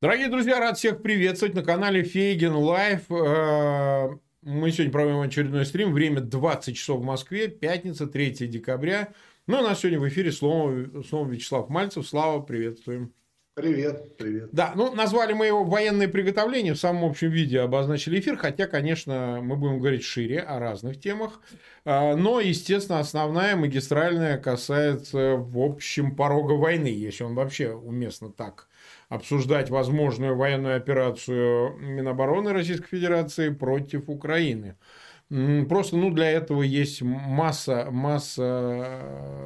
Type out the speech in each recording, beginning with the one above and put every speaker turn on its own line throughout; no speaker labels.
Дорогие друзья, рад всех приветствовать на канале Фейгин Live. Э, мы сегодня проводим очередной стрим. Время 20 часов в Москве, пятница, 3 декабря. Ну, у нас сегодня в эфире снова, снова Вячеслав Мальцев. Слава, приветствуем.
Привет, привет.
Да, ну, назвали мы его военные приготовления, в самом общем виде обозначили эфир, хотя, конечно, мы будем говорить шире о разных темах. А, но, естественно, основная магистральная касается, в общем, порога войны, если он вообще уместно так обсуждать возможную военную операцию Минобороны Российской Федерации против Украины. Просто ну, для этого есть масса, масса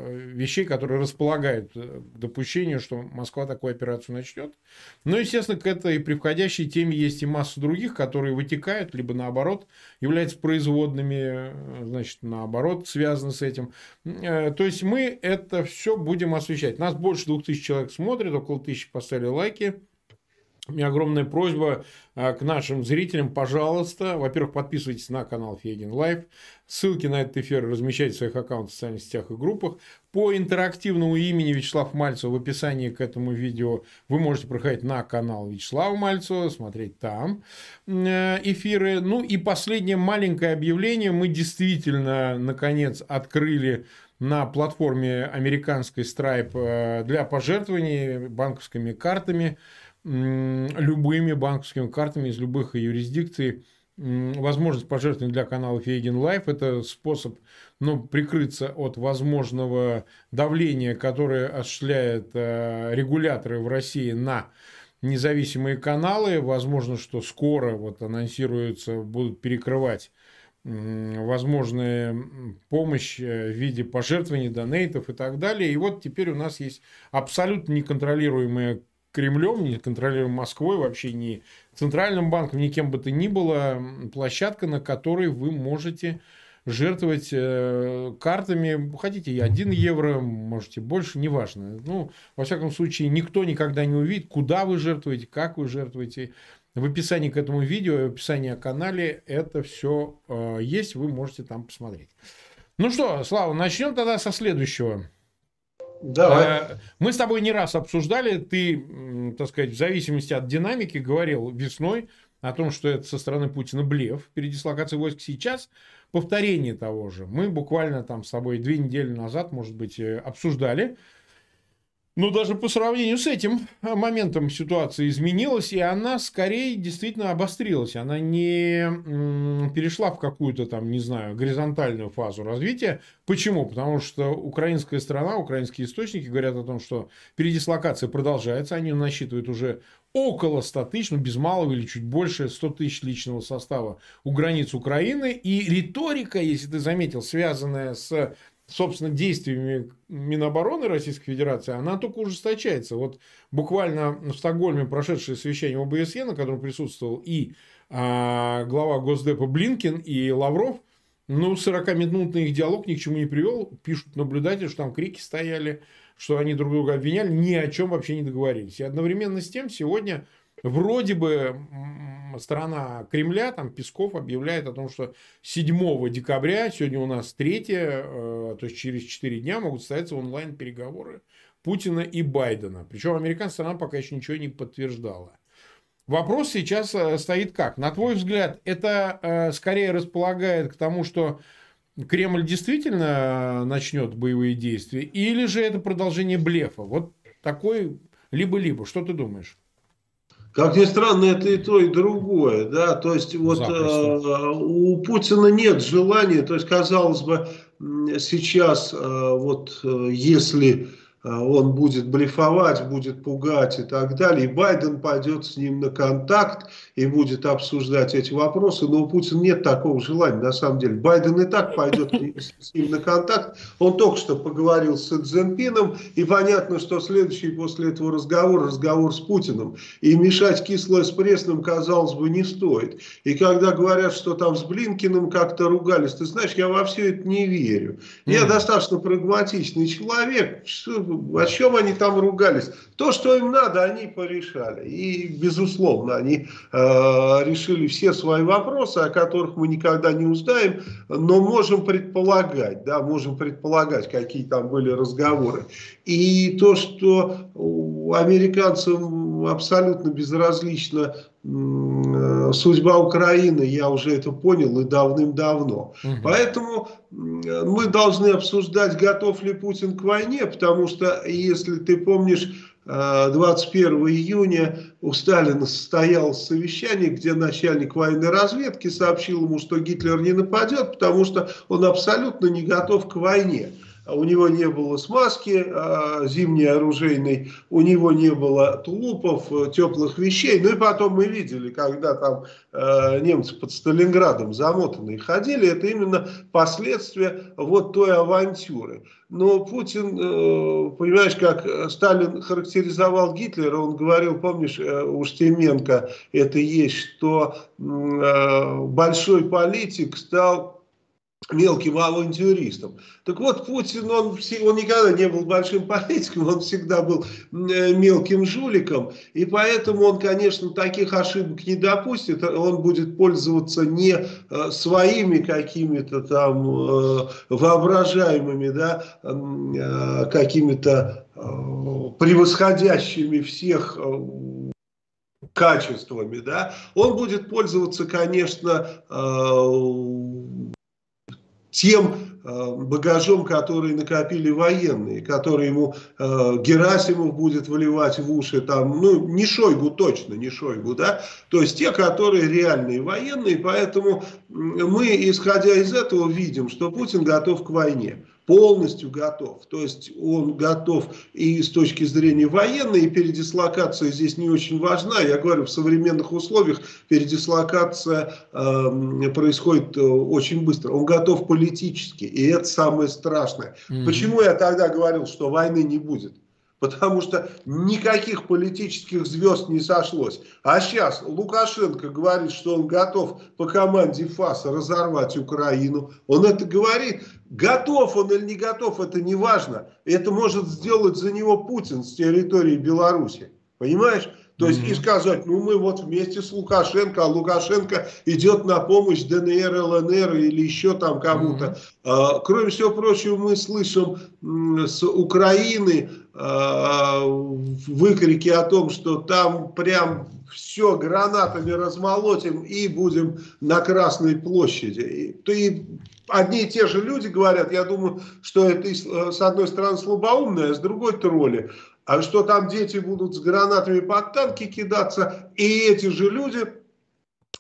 э, вещей, которые располагают э, к допущению, что Москва такую операцию начнет. Но, естественно, к этой при входящей теме есть и масса других, которые вытекают, либо наоборот, являются производными, э, значит, наоборот, связаны с этим. То есть мы это все будем освещать. Нас больше двух тысяч человек смотрит, около тысячи поставили лайки. У меня огромная просьба а, к нашим зрителям, пожалуйста, во-первых, подписывайтесь на канал Федин Лайв, ссылки на этот эфир размещайте в своих аккаунтах в социальных сетях и группах. По интерактивному имени Вячеслав Мальцев в описании к этому видео вы можете проходить на канал Вячеслава Мальцева, смотреть там э, эфиры. Ну и последнее маленькое объявление. Мы действительно, наконец, открыли на платформе американской Stripe э, для пожертвований банковскими картами – любыми банковскими картами из любых юрисдикций. Возможность пожертвовать для канала Фейгин Live – это способ ну, прикрыться от возможного давления, которое осуществляют э, регуляторы в России на независимые каналы. Возможно, что скоро вот анонсируются, будут перекрывать возможная помощь э, в виде пожертвований, донейтов и так далее. И вот теперь у нас есть абсолютно неконтролируемая Кремлем, не контролируем Москвой, вообще не Центральным банком, ни кем бы то ни было, площадка, на которой вы можете жертвовать э, картами, хотите и 1 евро, можете больше, неважно. Ну, во всяком случае, никто никогда не увидит, куда вы жертвуете, как вы жертвуете. В описании к этому видео, в описании о канале это все э, есть, вы можете там посмотреть. Ну что, Слава, начнем тогда со следующего. Давай. Э, мы с тобой не раз обсуждали, ты, так сказать, в зависимости от динамики говорил весной о том, что это со стороны Путина блеф, передислокация войск сейчас, повторение того же. Мы буквально там с тобой две недели назад, может быть, э, обсуждали, но даже по сравнению с этим э, моментом ситуация изменилась, и она скорее действительно обострилась. Она не перешла в какую-то там, не знаю, горизонтальную фазу развития. Почему? Потому что украинская страна, украинские источники говорят о том, что передислокация продолжается. Они насчитывают уже около 100 тысяч, ну без малого или чуть больше, 100 тысяч личного состава у границ Украины. И риторика, если ты заметил, связанная с собственно, действиями Минобороны Российской Федерации, она только ужесточается. Вот буквально в Стокгольме прошедшее совещание ОБСЕ, на котором присутствовал и а, глава Госдепа Блинкин, и Лавров, ну, 40-минутный их диалог ни к чему не привел. Пишут наблюдатели, что там крики стояли, что они друг друга обвиняли, ни о чем вообще не договорились. И одновременно с тем сегодня Вроде бы страна Кремля, там Песков объявляет о том, что 7 декабря, сегодня у нас 3, э, то есть через 4 дня могут состояться онлайн-переговоры Путина и Байдена. Причем американская страна пока еще ничего не подтверждала. Вопрос сейчас э, стоит как? На твой взгляд, это э, скорее располагает к тому, что Кремль действительно начнет боевые действия, или же это продолжение блефа? Вот такой либо-либо. Что ты думаешь?
Как ни странно, это и то, и другое. Да? То есть вот э, у Путина нет желания, то есть казалось бы, сейчас э, вот э, если он будет блефовать, будет пугать и так далее. И Байден пойдет с ним на контакт и будет обсуждать эти вопросы. Но у Путина нет такого желания, на самом деле. Байден и так пойдет с ним на контакт. Он только что поговорил с Цзиньпином, и понятно, что следующий после этого разговор, разговор с Путиным. И мешать кислое с пресным, казалось бы, не стоит. И когда говорят, что там с Блинкиным как-то ругались, ты знаешь, я во все это не верю. Я достаточно прагматичный человек. О чем они там ругались? То, что им надо, они порешали. И, безусловно, они э, решили все свои вопросы, о которых мы никогда не узнаем, но можем предполагать, да, можем предполагать, какие там были разговоры. И то, что американцам абсолютно безразлична судьба Украины, я уже это понял и давным-давно. Угу. Поэтому мы должны обсуждать, готов ли Путин к войне, потому что, если ты помнишь, 21 июня у Сталина состоялось совещание, где начальник военной разведки сообщил ему, что Гитлер не нападет, потому что он абсолютно не готов к войне у него не было смазки а, зимней оружейной, у него не было тулупов, э, теплых вещей. Ну и потом мы видели, когда там э, немцы под Сталинградом замотанные ходили, это именно последствия вот той авантюры. Но Путин, э, понимаешь, как Сталин характеризовал Гитлера, он говорил, помнишь, у Штеменко это есть, что большой политик стал мелким авантюристом. Так вот, Путин, он, он никогда не был большим политиком, он всегда был э, мелким жуликом, и поэтому он, конечно, таких ошибок не допустит, он будет пользоваться не э, своими какими-то там э, воображаемыми, да, какими-то превосходящими всех качествами, да, он будет пользоваться, конечно, тем э, багажом, который накопили военные, который ему э, Герасимов будет выливать в уши, там, ну, не Шойгу точно, не Шойгу, да, то есть те, которые реальные военные, поэтому мы, исходя из этого, видим, что Путин готов к войне полностью готов. То есть он готов и с точки зрения военной, и передислокация здесь не очень важна. Я говорю, в современных условиях передислокация э, происходит очень быстро. Он готов политически, и это самое страшное. Mm-hmm. Почему я тогда говорил, что войны не будет? потому что никаких политических звезд не сошлось. А сейчас Лукашенко говорит, что он готов по команде ФАСа разорвать Украину. Он это говорит. Готов он или не готов, это не важно. Это может сделать за него Путин с территории Беларуси. Понимаешь? То есть и сказать, ну мы вот вместе с Лукашенко, а Лукашенко идет на помощь ДНР, ЛНР или еще там кому-то. А, кроме всего прочего, мы слышим с Украины а, выкрики о том, что там прям все гранатами размолотим и будем на Красной площади. И, одни и те же люди говорят, я думаю, что это с одной стороны слабоумное, а с другой тролли а что там дети будут с гранатами под танки кидаться, и эти же люди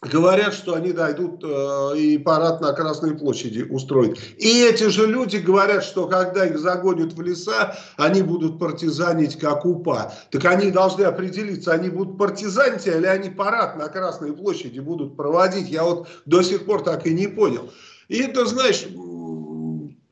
говорят, что они дойдут э, и парад на Красной площади устроить. И эти же люди говорят, что когда их загонят в леса, они будут партизанить как УПА. Так они должны определиться, они будут партизанить или они парад на Красной площади будут проводить. Я вот до сих пор так и не понял. И это, знаешь,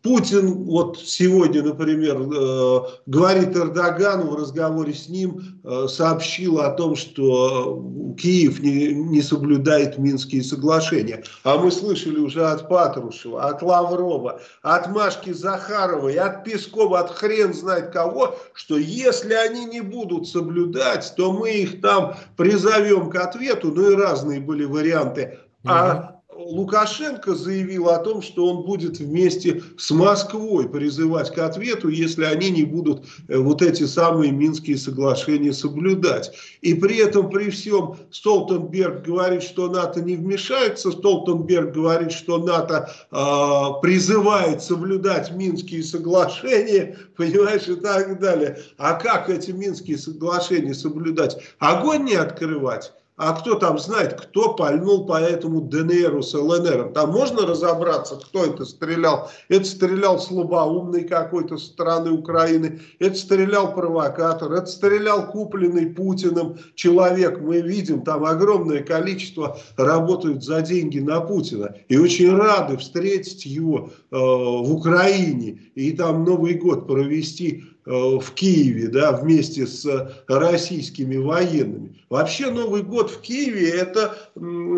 Путин вот сегодня, например, э, говорит Эрдогану в разговоре с ним, э, сообщил о том, что Киев не, не соблюдает Минские соглашения. А мы слышали уже от Патрушева, от Лаврова, от Машки Захаровой, от Пескова, от хрен знает кого, что если они не будут соблюдать, то мы их там призовем к ответу. Ну и разные были варианты. А Лукашенко заявил о том, что он будет вместе с Москвой призывать к ответу, если они не будут э, вот эти самые Минские соглашения соблюдать. И при этом, при всем, Столтенберг говорит, что НАТО не вмешается, Столтенберг говорит, что НАТО э, призывает соблюдать Минские соглашения, понимаешь, и так далее. А как эти Минские соглашения соблюдать? Огонь не открывать? А кто там знает, кто пальнул по этому ДНРу с ЛНР? Там можно разобраться, кто это стрелял? Это стрелял слабоумный какой-то со стороны Украины, это стрелял провокатор, это стрелял купленный Путиным человек. Мы видим, там огромное количество работают за деньги на Путина. И очень рады встретить его э, в Украине и там Новый год провести в Киеве, да, вместе с российскими военными. Вообще Новый год в Киеве это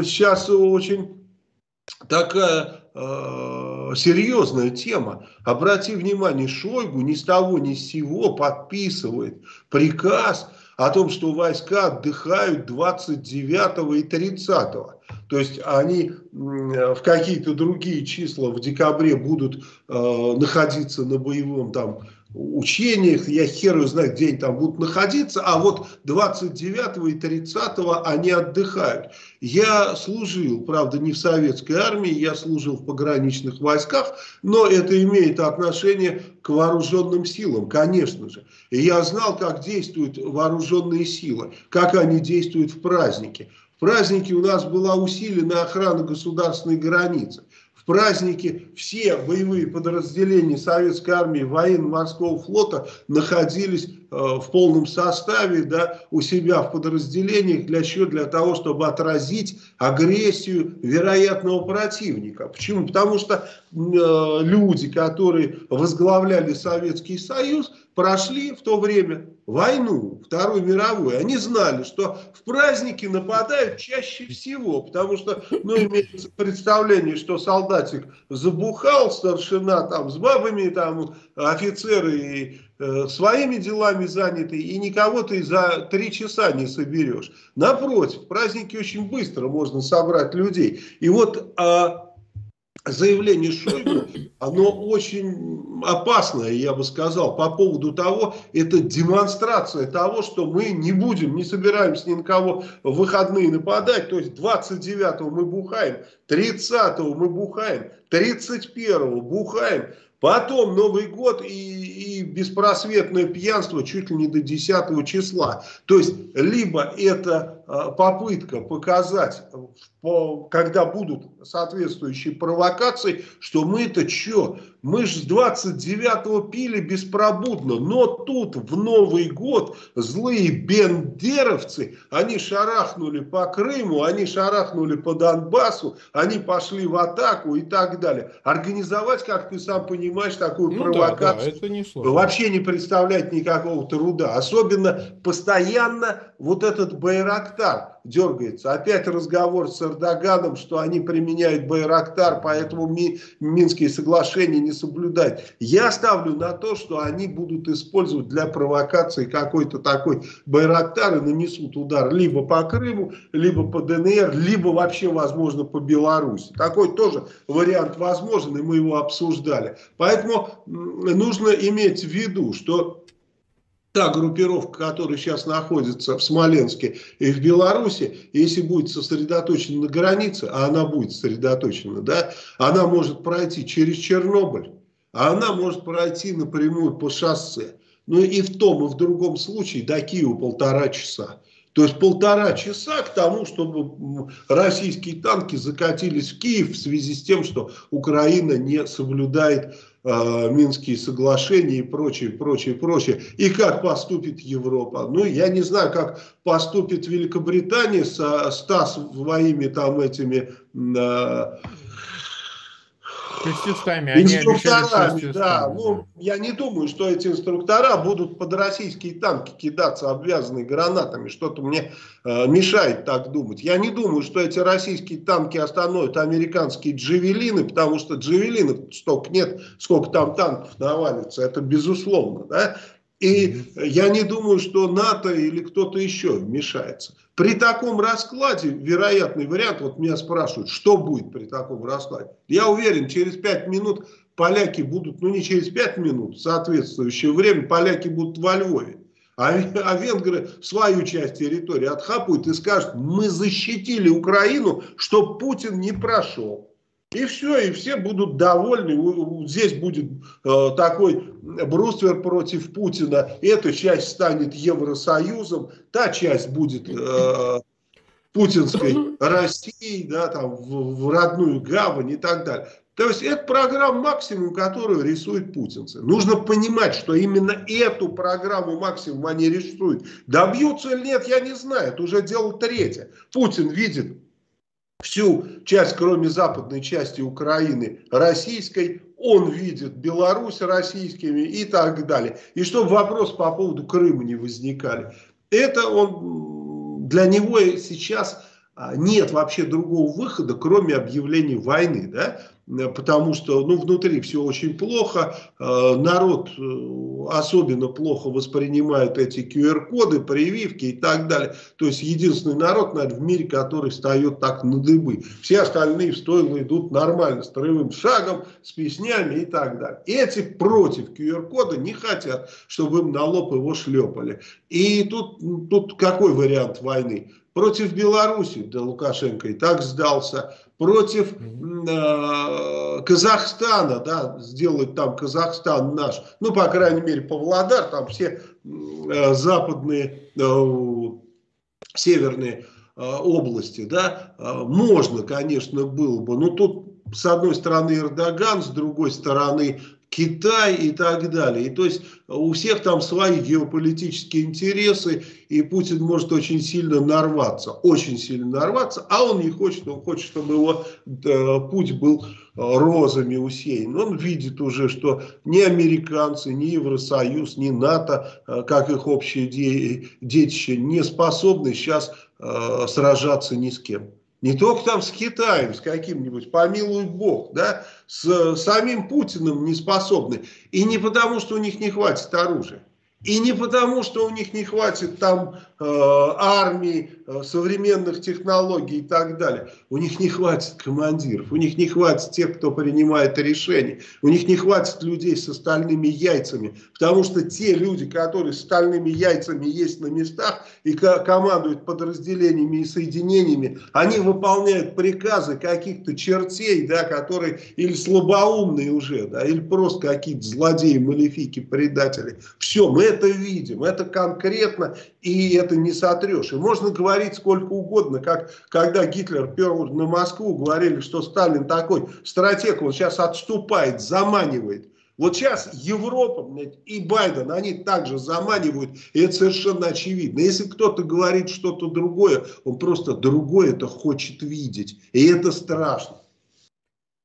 сейчас очень такая э, серьезная тема. Обрати внимание, Шойгу ни с того ни с сего подписывает приказ о том, что войска отдыхают 29 и 30. То есть они в какие-то другие числа в декабре будут э, находиться на боевом там учениях, я хер знаю, где они там будут находиться, а вот 29 и 30 они отдыхают. Я служил, правда, не в советской армии, я служил в пограничных войсках, но это имеет отношение к вооруженным силам, конечно же. И я знал, как действуют вооруженные силы, как они действуют в праздники. В праздники у нас была усилена охрана государственной границы. В праздники все боевые подразделения Советской армии, военно-морского флота находились в полном составе да, у себя в подразделениях для чего? Для того, чтобы отразить агрессию вероятного противника. Почему? Потому что э, люди, которые возглавляли Советский Союз, прошли в то время войну, Вторую мировую, они знали, что в праздники нападают чаще всего, потому что, ну, имеется представление, что солдатик забухал, старшина там с бабами, там офицеры и э, своими делами заняты, и никого ты за три часа не соберешь. Напротив, праздники очень быстро можно собрать людей. И вот... А, заявление Шойгу, оно очень опасное, я бы сказал, по поводу того, это демонстрация того, что мы не будем, не собираемся ни на кого в выходные нападать, то есть 29-го мы бухаем, 30-го мы бухаем, 31-го бухаем, Потом Новый год и, и беспросветное пьянство чуть ли не до 10 числа. То есть, либо это попытка показать, по, когда будут соответствующие провокации, что мы это что? Мы же с 29-го пили беспробудно, но тут в Новый год злые бендеровцы, они шарахнули по Крыму, они шарахнули по Донбассу, они пошли в атаку и так далее. Организовать, как ты сам понимаешь, такую ну, провокацию да, да, это не вообще не представляет никакого труда. Особенно постоянно вот этот Байрактар дергается. Опять разговор с Эрдоганом, что они применяют Байрактар, поэтому Ми, Минские соглашения не соблюдают. Я ставлю на то, что они будут использовать для провокации какой-то такой Байрактар и нанесут удар либо по Крыму, либо по ДНР, либо вообще, возможно, по Беларуси. Такой тоже вариант возможен, и мы его обсуждали. Поэтому нужно иметь в виду, что та группировка, которая сейчас находится в Смоленске и в Беларуси, если будет сосредоточена на границе, а она будет сосредоточена, да, она может пройти через Чернобыль, а она может пройти напрямую по шоссе. Ну и в том, и в другом случае до Киева полтора часа. То есть полтора часа к тому, чтобы российские танки закатились в Киев в связи с тем, что Украина не соблюдает э, Минские соглашения и прочее, прочее, прочее. И как поступит Европа? Ну, я не знаю, как поступит Великобритания со 100 своими там этими... Э, Они инструкторами, да. Ну, я не думаю, что эти инструктора будут под российские танки кидаться, обвязанные гранатами. Что-то мне э, мешает так думать. Я не думаю, что эти российские танки остановят американские джавелины, потому что джавелинов столько нет, сколько там танков навалится. Это безусловно, да. И я не думаю, что НАТО или кто-то еще вмешается. При таком раскладе, вероятный вариант, вот меня спрашивают, что будет при таком раскладе. Я уверен, через 5 минут поляки будут, ну не через 5 минут, соответствующее время поляки будут во Львове. А, а венгры свою часть территории отхапают и скажут, мы защитили Украину, чтобы Путин не прошел. И все, и все будут довольны. Здесь будет э, такой бруствер против Путина. Эта часть станет Евросоюзом, та часть будет э, путинской Россией, да, там, в, в родную гавань и так далее. То есть это программа максимум, которую рисуют путинцы. Нужно понимать, что именно эту программу максимум они рисуют. Добьются или нет, я не знаю. Это уже дело третье. Путин видит всю часть, кроме западной части Украины, российской, он видит Беларусь российскими и так далее. И чтобы вопрос по поводу Крыма не возникали. Это он, для него сейчас а, нет вообще другого выхода, кроме объявления войны, да, потому что, ну, внутри все очень плохо, а, народ э, особенно плохо воспринимает эти QR-коды, прививки и так далее. То есть, единственный народ, наверное, в мире, который встает так на дыбы. Все остальные в стойло идут нормально, строевым шагом, с песнями и так далее. Эти против QR-кода не хотят, чтобы им на лоб его шлепали. И тут, тут какой вариант войны? Против Беларуси, да Лукашенко и так сдался. Против э, Казахстана, да, сделать там Казахстан наш. Ну, по крайней мере, Павлодар, там все э, западные, э, северные э, области, да, э, можно, конечно, было бы. Но тут с одной стороны Эрдоган, с другой стороны Китай и так далее. И то есть у всех там свои геополитические интересы, и Путин может очень сильно нарваться, очень сильно нарваться, а он не хочет, он хочет, чтобы его э, путь был розами усеян. Он видит уже, что ни американцы, ни Евросоюз, ни НАТО, э, как их общее де детище, не способны сейчас э, сражаться ни с кем. Не только там с Китаем, с каким-нибудь, помилуй Бог, да, с самим Путиным не способны. И не потому, что у них не хватит оружия. И не потому, что у них не хватит там э, армии, э, современных технологий и так далее. У них не хватит командиров, у них не хватит тех, кто принимает решения. У них не хватит людей с остальными яйцами. Потому что те люди, которые с стальными яйцами есть на местах и командуют подразделениями и соединениями, они выполняют приказы каких-то чертей, да, которые или слабоумные уже, да, или просто какие-то злодеи, малефики, предатели. Все, мы это видим, это конкретно, и это не сотрешь. И можно говорить сколько угодно, как когда Гитлер пер на Москву, говорили, что Сталин такой стратег, он сейчас отступает, заманивает. Вот сейчас Европа блядь, и Байден, они также заманивают, и это совершенно очевидно. Если кто-то говорит что-то другое, он просто другое это хочет видеть. И это страшно.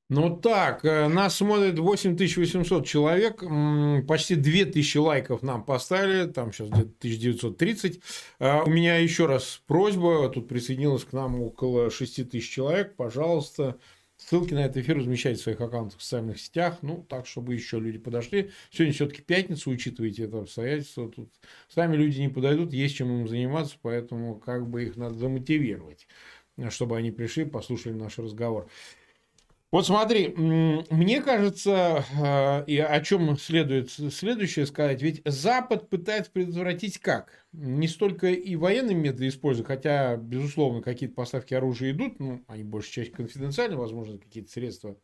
Ну так, э, нас смотрит 8800 человек, почти 2000 лайков нам поставили, там сейчас где-то 1930. Э, у меня еще раз просьба, тут присоединилось к нам около 6000 человек, пожалуйста, ссылки на этот эфир размещайте в своих аккаунтах в социальных сетях, ну, так, чтобы еще люди подошли. Сегодня все-таки пятница, учитывайте это обстоятельство, тут сами люди не подойдут, есть чем им заниматься, поэтому как бы их надо замотивировать, чтобы они пришли, послушали наш разговор. Вот смотри, мне кажется, э, и о чем следует следующее сказать, ведь Запад пытается предотвратить как? Не столько и военные методы используя, хотя, безусловно, какие-то поставки оружия идут, ну, они большей частью конфиденциальны, возможно, какие-то средства,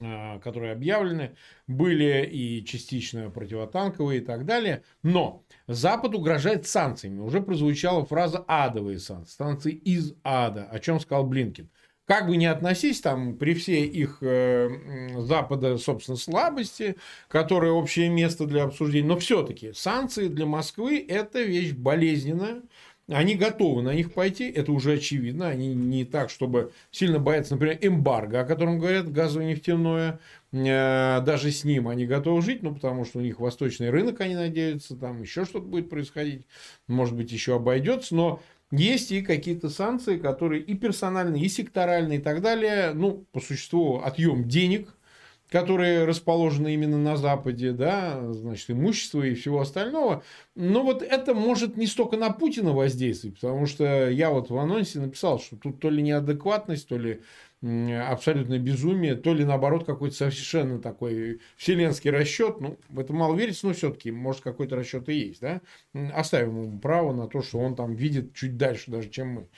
э, которые объявлены, были и частично противотанковые и так далее. Но Запад угрожает санкциями. Уже прозвучала фраза «адовые санкции», санкции из ада, о чем сказал Блинкин. Как бы ни относись, там, при всей их э, Запада, собственно, слабости, которые общее место для обсуждения, но все-таки санкции для Москвы – это вещь болезненная, они готовы на них пойти, это уже очевидно. Они не так, чтобы сильно боятся, например, эмбарго, о котором говорят, газово-нефтяное. Э, даже с ним они готовы жить, ну, потому что у них восточный рынок, они надеются, там еще что-то будет происходить. Может быть, еще обойдется. Но есть и какие-то санкции, которые и персональные, и секторальные, и так далее. Ну, по существу, отъем денег, которые расположены именно на Западе, да, значит, имущество и всего остального. Но вот это может не столько на Путина воздействовать, потому что я вот в анонсе написал, что тут то ли неадекватность, то ли абсолютное безумие, то ли наоборот какой-то совершенно такой вселенский расчет. Ну, в это мало верится, но все-таки, может, какой-то расчет и есть, да? Оставим ему право на то, что он там видит чуть дальше даже, чем мы.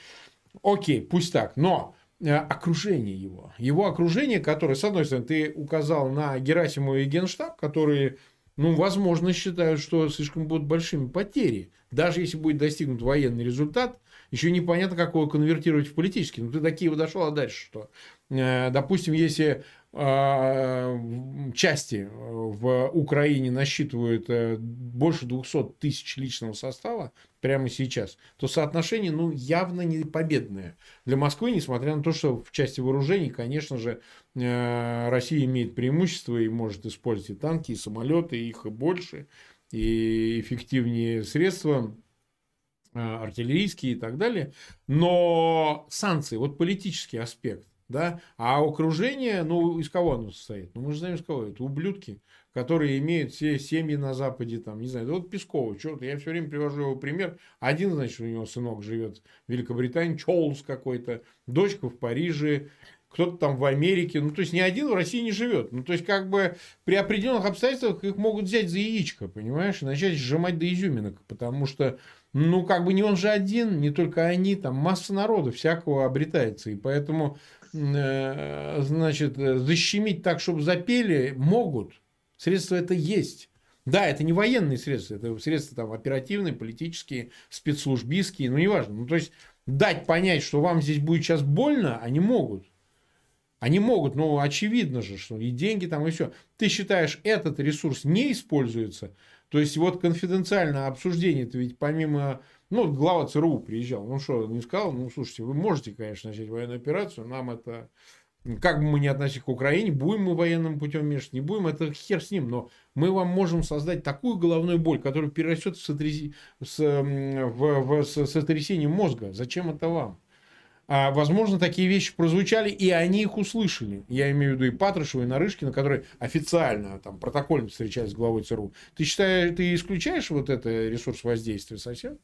Окей, пусть так. Но э, окружение его. Его окружение, которое, с одной стороны, ты указал на Герасимова и Генштаб, которые, ну, возможно, считают, что слишком будут большими потери. Даже если будет достигнут военный результат, еще непонятно, как его конвертировать в политический. Ну, ты до Киева дошел, а дальше что? Э, допустим, если а, части в Украине насчитывают э, больше 200 тысяч личного состава прямо сейчас, то соотношение ну, явно не победное для Москвы, несмотря на то, что в части вооружений, конечно же, э, Россия имеет преимущество и может использовать и танки, и самолеты, их и больше, и эффективнее средства артиллерийские и так далее. Но санкции, вот политический аспект, да, а окружение, ну, из кого оно состоит? Ну, мы же знаем, из кого это. Ублюдки, которые имеют все семьи на Западе, там, не знаю, вот Пескова, черт, я все время привожу его пример. Один, значит, у него сынок живет в Великобритании, Чоулс какой-то, дочка в Париже, кто-то там в Америке. Ну, то есть, ни один в России не живет. Ну, то есть, как бы при определенных обстоятельствах их могут взять за яичко, понимаешь, и начать сжимать до изюминок, потому что ну, как бы не он же один, не только они, там масса народа всякого обретается. И поэтому, э, значит, защемить так, чтобы запели, могут. Средства это есть. Да, это не военные средства, это средства там оперативные, политические, спецслужбистские, ну, неважно. Ну, то есть, дать понять, что вам здесь будет сейчас больно, они могут. Они могут, но очевидно же, что и деньги там, и все. Ты считаешь, этот ресурс не используется, то есть, вот конфиденциальное обсуждение, то ведь помимо... Ну, глава ЦРУ приезжал. Ну, что, не сказал? Ну, слушайте, вы можете, конечно, начать военную операцию. Нам это... Как бы мы ни относились к Украине, будем мы военным путем вмешиваться, не будем, это хер с ним. Но мы вам можем создать такую головную боль, которая перерастет в, сотряс... в... В... с сотрясением мозга. Зачем это вам? А, возможно, такие вещи прозвучали, и они их услышали. Я имею в виду и Патрушева, и Нарышкина, которые официально, там, протокольно встречались с главой ЦРУ. Ты считаешь, ты исключаешь вот это ресурс воздействия совсем?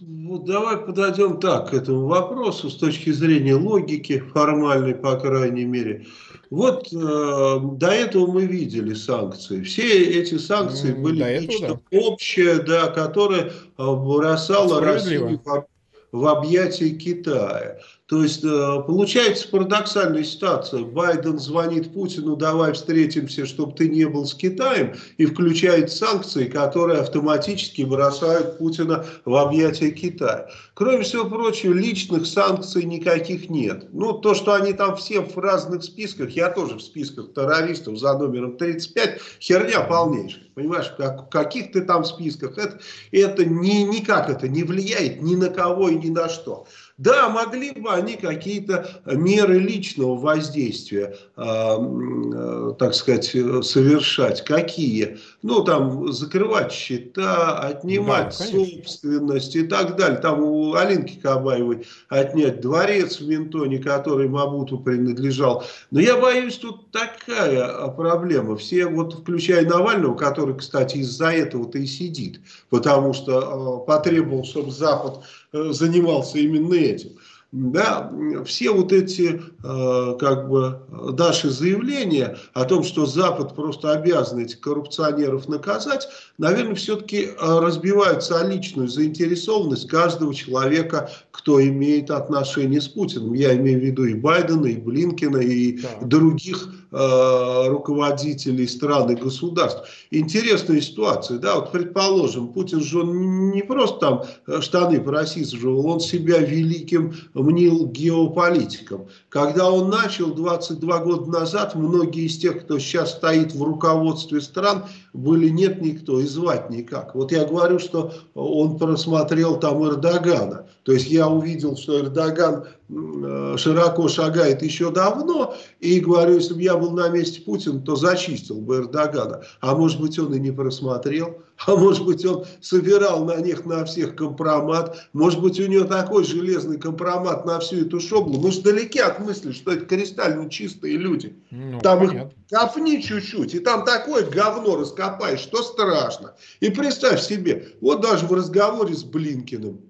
Ну, давай подойдем так к этому вопросу с точки зрения логики, формальной, по крайней мере. Вот э, до этого мы видели санкции. Все эти санкции mm, были нечто да. общее, да, которое бросало Россию в объятия Китая. То есть э, получается парадоксальная ситуация. Байден звонит Путину, давай встретимся, чтобы ты не был с Китаем, и включает санкции, которые автоматически бросают Путина в объятия Китая. Кроме всего прочего, личных санкций никаких нет. Ну, то, что они там все в разных списках, я тоже в списках террористов за номером 35, херня полнейшая. Понимаешь, как, каких ты там списках, это, это ни, никак это не влияет ни на кого и ни на что. Да, могли бы они какие-то меры личного воздействия, э, так сказать, совершать. Какие? Ну, там, закрывать счета, отнимать да, собственность и так далее. Там у Алинки Кабаевой отнять дворец в Ментоне, который Мабуту принадлежал. Но я боюсь, тут такая проблема. Все, вот включая Навального, который, кстати, из-за этого-то и сидит, потому что э, потребовал, чтобы Запад Э, занимался именно этим. Да, все вот эти э, как бы наши заявления о том, что Запад просто обязан этих коррупционеров наказать, наверное, все-таки э, разбиваются о личную заинтересованность каждого человека, кто имеет отношение с Путиным. Я имею в виду и Байдена, и Блинкина, и да. других э, руководителей стран и государств. Интересная ситуация, да, вот предположим, Путин же он не просто там э, штаны просиживал, он себя великим мнил геополитиком. Когда он начал 22 года назад, многие из тех, кто сейчас стоит в руководстве стран, были нет никто и звать никак. Вот я говорю, что он просмотрел там Эрдогана. То есть я увидел, что Эрдоган Э, широко шагает еще давно, и говорю, если бы я был на месте Путина, то зачистил бы Эрдогана. А может быть, он и не просмотрел, а может быть, он собирал на них на всех компромат, может быть, у него такой железный компромат на всю эту шоблу. Мы же далеки от мысли, что это кристально чистые люди. Ну, там понятно. их копни чуть-чуть, и там такое говно раскопаешь, что страшно. И представь себе, вот даже в разговоре с Блинкиным,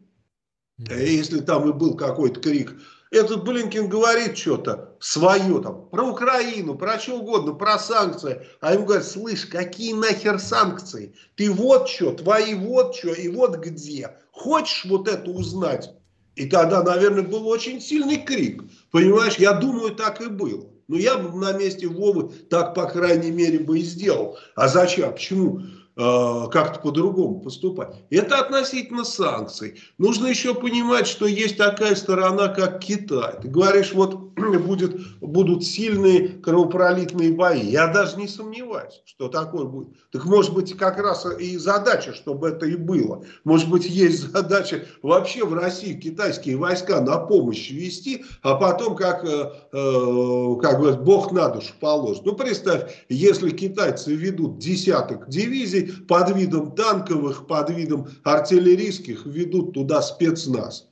если там и был какой-то крик, этот Блинкин говорит что-то свое там, про Украину, про что угодно, про санкции. А ему говорят, слышь, какие нахер санкции? Ты вот что, твои вот что и вот где. Хочешь вот это узнать? И тогда, наверное, был очень сильный крик. Понимаешь, я думаю, так и было. Но я бы на месте Вовы так, по крайней мере, бы и сделал. А зачем? Почему? Э, как-то по-другому поступать. Это относительно санкций. Нужно еще понимать, что есть такая сторона, как Китай. Ты говоришь, вот будет, будут сильные кровопролитные бои. Я даже не сомневаюсь, что такое будет. Так может быть как раз и задача, чтобы это и было. Может быть есть задача вообще в России китайские войска на помощь вести, а потом как, э, э как говорят, Бог на душу положит. Ну представь, если китайцы ведут десяток дивизий, под видом танковых, под видом артиллерийских ведут туда спецназ.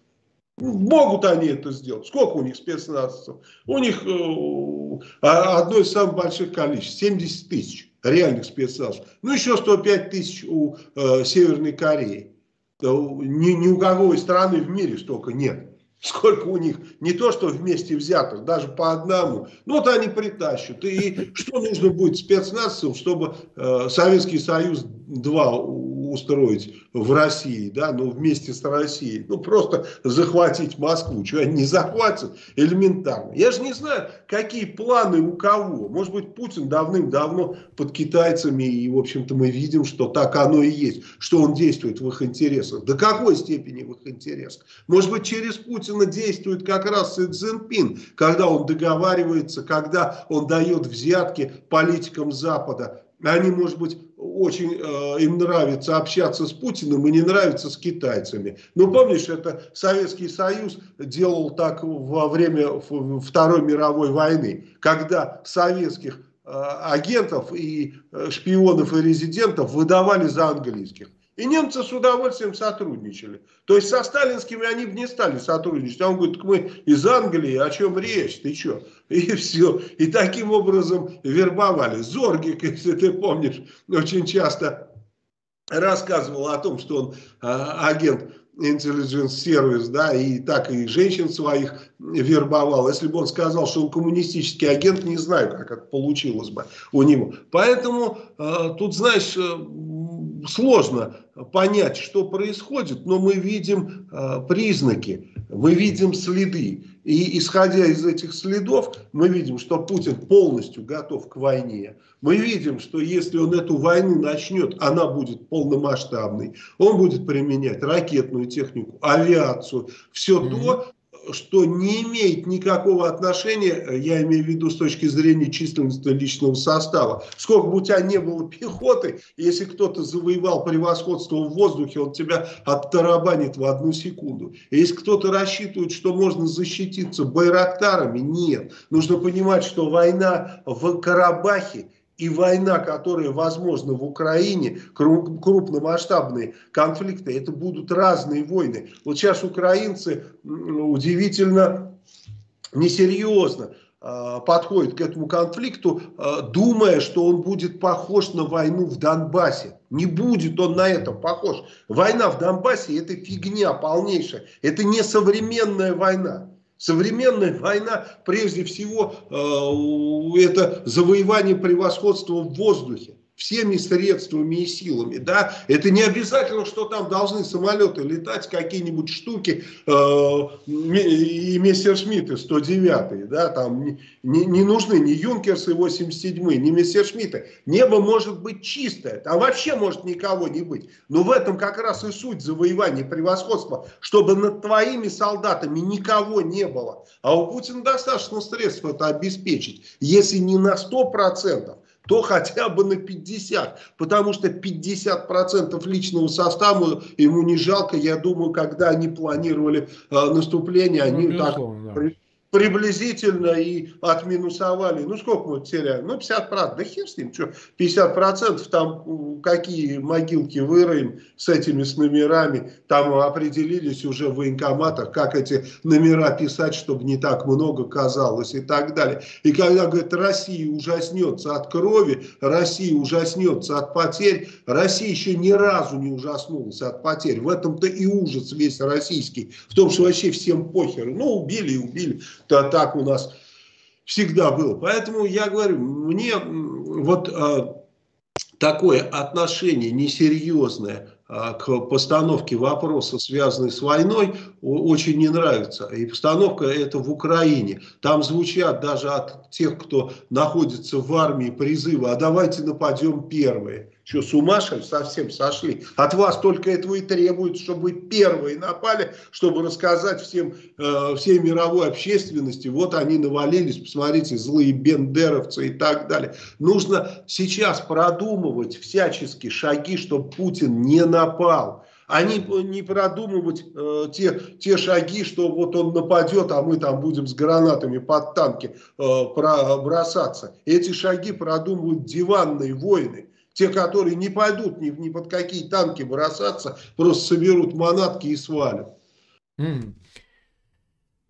Могут они это сделать. Сколько у них спецназовцев? У них э, одно из самых больших количеств. 70 тысяч реальных спецназов. Ну, еще 105 тысяч у э, Северной Кореи. Ни, ни у какой страны в мире столько нет. Сколько у них, не то что вместе взятых, даже по одному. Ну вот они притащат. И что нужно будет спецназцам, чтобы э, Советский Союз 2 устроить в России, да, ну вместе с Россией, ну просто захватить Москву, что они не захватят элементарно. Я же не знаю, какие планы у кого. Может быть, Путин давным-давно под китайцами, и, в общем-то, мы видим, что так оно и есть, что он действует в их интересах. До какой степени в их интересах? Может быть, через Путина действует как раз Си Цзиньпин, когда он договаривается, когда он дает взятки политикам Запада. Они, может быть, очень э, им нравится общаться с Путиным и не нравится с китайцами. Ну, помнишь, это Советский Союз делал так во время Второй мировой войны, когда советских э, агентов и э, шпионов и резидентов выдавали за английских. И немцы с удовольствием сотрудничали. То есть со сталинскими они бы не стали сотрудничать. А он говорит, так мы из Англии, о чем речь, ты что? И все. И таким образом вербовали. Зоргик, если ты помнишь, очень часто рассказывал о том, что он а, агент intelligence сервис, да, и так и женщин своих вербовал. Если бы он сказал, что он коммунистический агент, не знаю, как это получилось бы у него. Поэтому э, тут, знаешь, э, сложно понять, что происходит, но мы видим э, признаки, мы видим следы. И исходя из этих следов, мы видим, что Путин полностью готов к войне. Мы видим, что если он эту войну начнет, она будет полномасштабной. Он будет применять ракетную технику, авиацию, все mm-hmm. то, что не имеет никакого отношения, я имею в виду с точки зрения численности личного состава. Сколько бы у тебя не было пехоты, если кто-то завоевал превосходство в воздухе, он тебя оттарабанит в одну секунду. Если кто-то рассчитывает, что можно защититься байрактарами, нет. Нужно понимать, что война в Карабахе и война, которая возможна в Украине, крупномасштабные конфликты, это будут разные войны. Вот сейчас украинцы удивительно несерьезно а, подходят к этому конфликту, а, думая, что он будет похож на войну в Донбассе. Не будет он на это похож. Война в Донбассе это фигня полнейшая. Это не современная война. Современная война, прежде всего, э, это завоевание превосходства в воздухе всеми средствами и силами, да, это не обязательно, что там должны самолеты летать, какие-нибудь штуки, э, и Мессершмитты 109, да, там не, не нужны ни Юнкерсы 87, ни Мессершмитты. Небо может быть чистое, там вообще может никого не быть. Но в этом как раз и суть завоевания превосходства, чтобы над твоими солдатами никого не было. А у Путина достаточно средств это обеспечить, если не на 100%, то хотя бы на 50, потому что 50% личного состава ему не жалко, я думаю, когда они планировали э, наступление, они ну, так да приблизительно и отминусовали. Ну, сколько мы теряем? Ну, 50%. Да хер с ним, что, 50% там какие могилки выроем с этими, с номерами. Там определились уже в военкоматах, как эти номера писать, чтобы не так много казалось и так далее. И когда, говорит, Россия ужаснется от крови, Россия ужаснется от потерь, Россия еще ни разу не ужаснулась от потерь. В этом-то и ужас весь российский. В том, что вообще всем похер. Ну, убили и убили так у нас всегда было. Поэтому я говорю, мне вот э, такое отношение несерьезное э, к постановке вопроса, связанной с войной, очень не нравится. И постановка это в Украине. Там звучат даже от тех, кто находится в армии призывы, а давайте нападем первые. Что, с ума совсем сошли? От вас только этого и требуют, чтобы вы первые напали, чтобы рассказать всем, э, всей мировой общественности, вот они навалились, посмотрите, злые бендеровцы и так далее. Нужно сейчас продумывать всячески шаги, чтобы Путин не напал а не продумывать э, те, те шаги, что вот он нападет, а мы там будем с гранатами под танки э, бросаться. Эти шаги продумывают диванные воины те, которые не пойдут ни, ни под какие танки бросаться, просто соберут манатки и свалят.
Mm.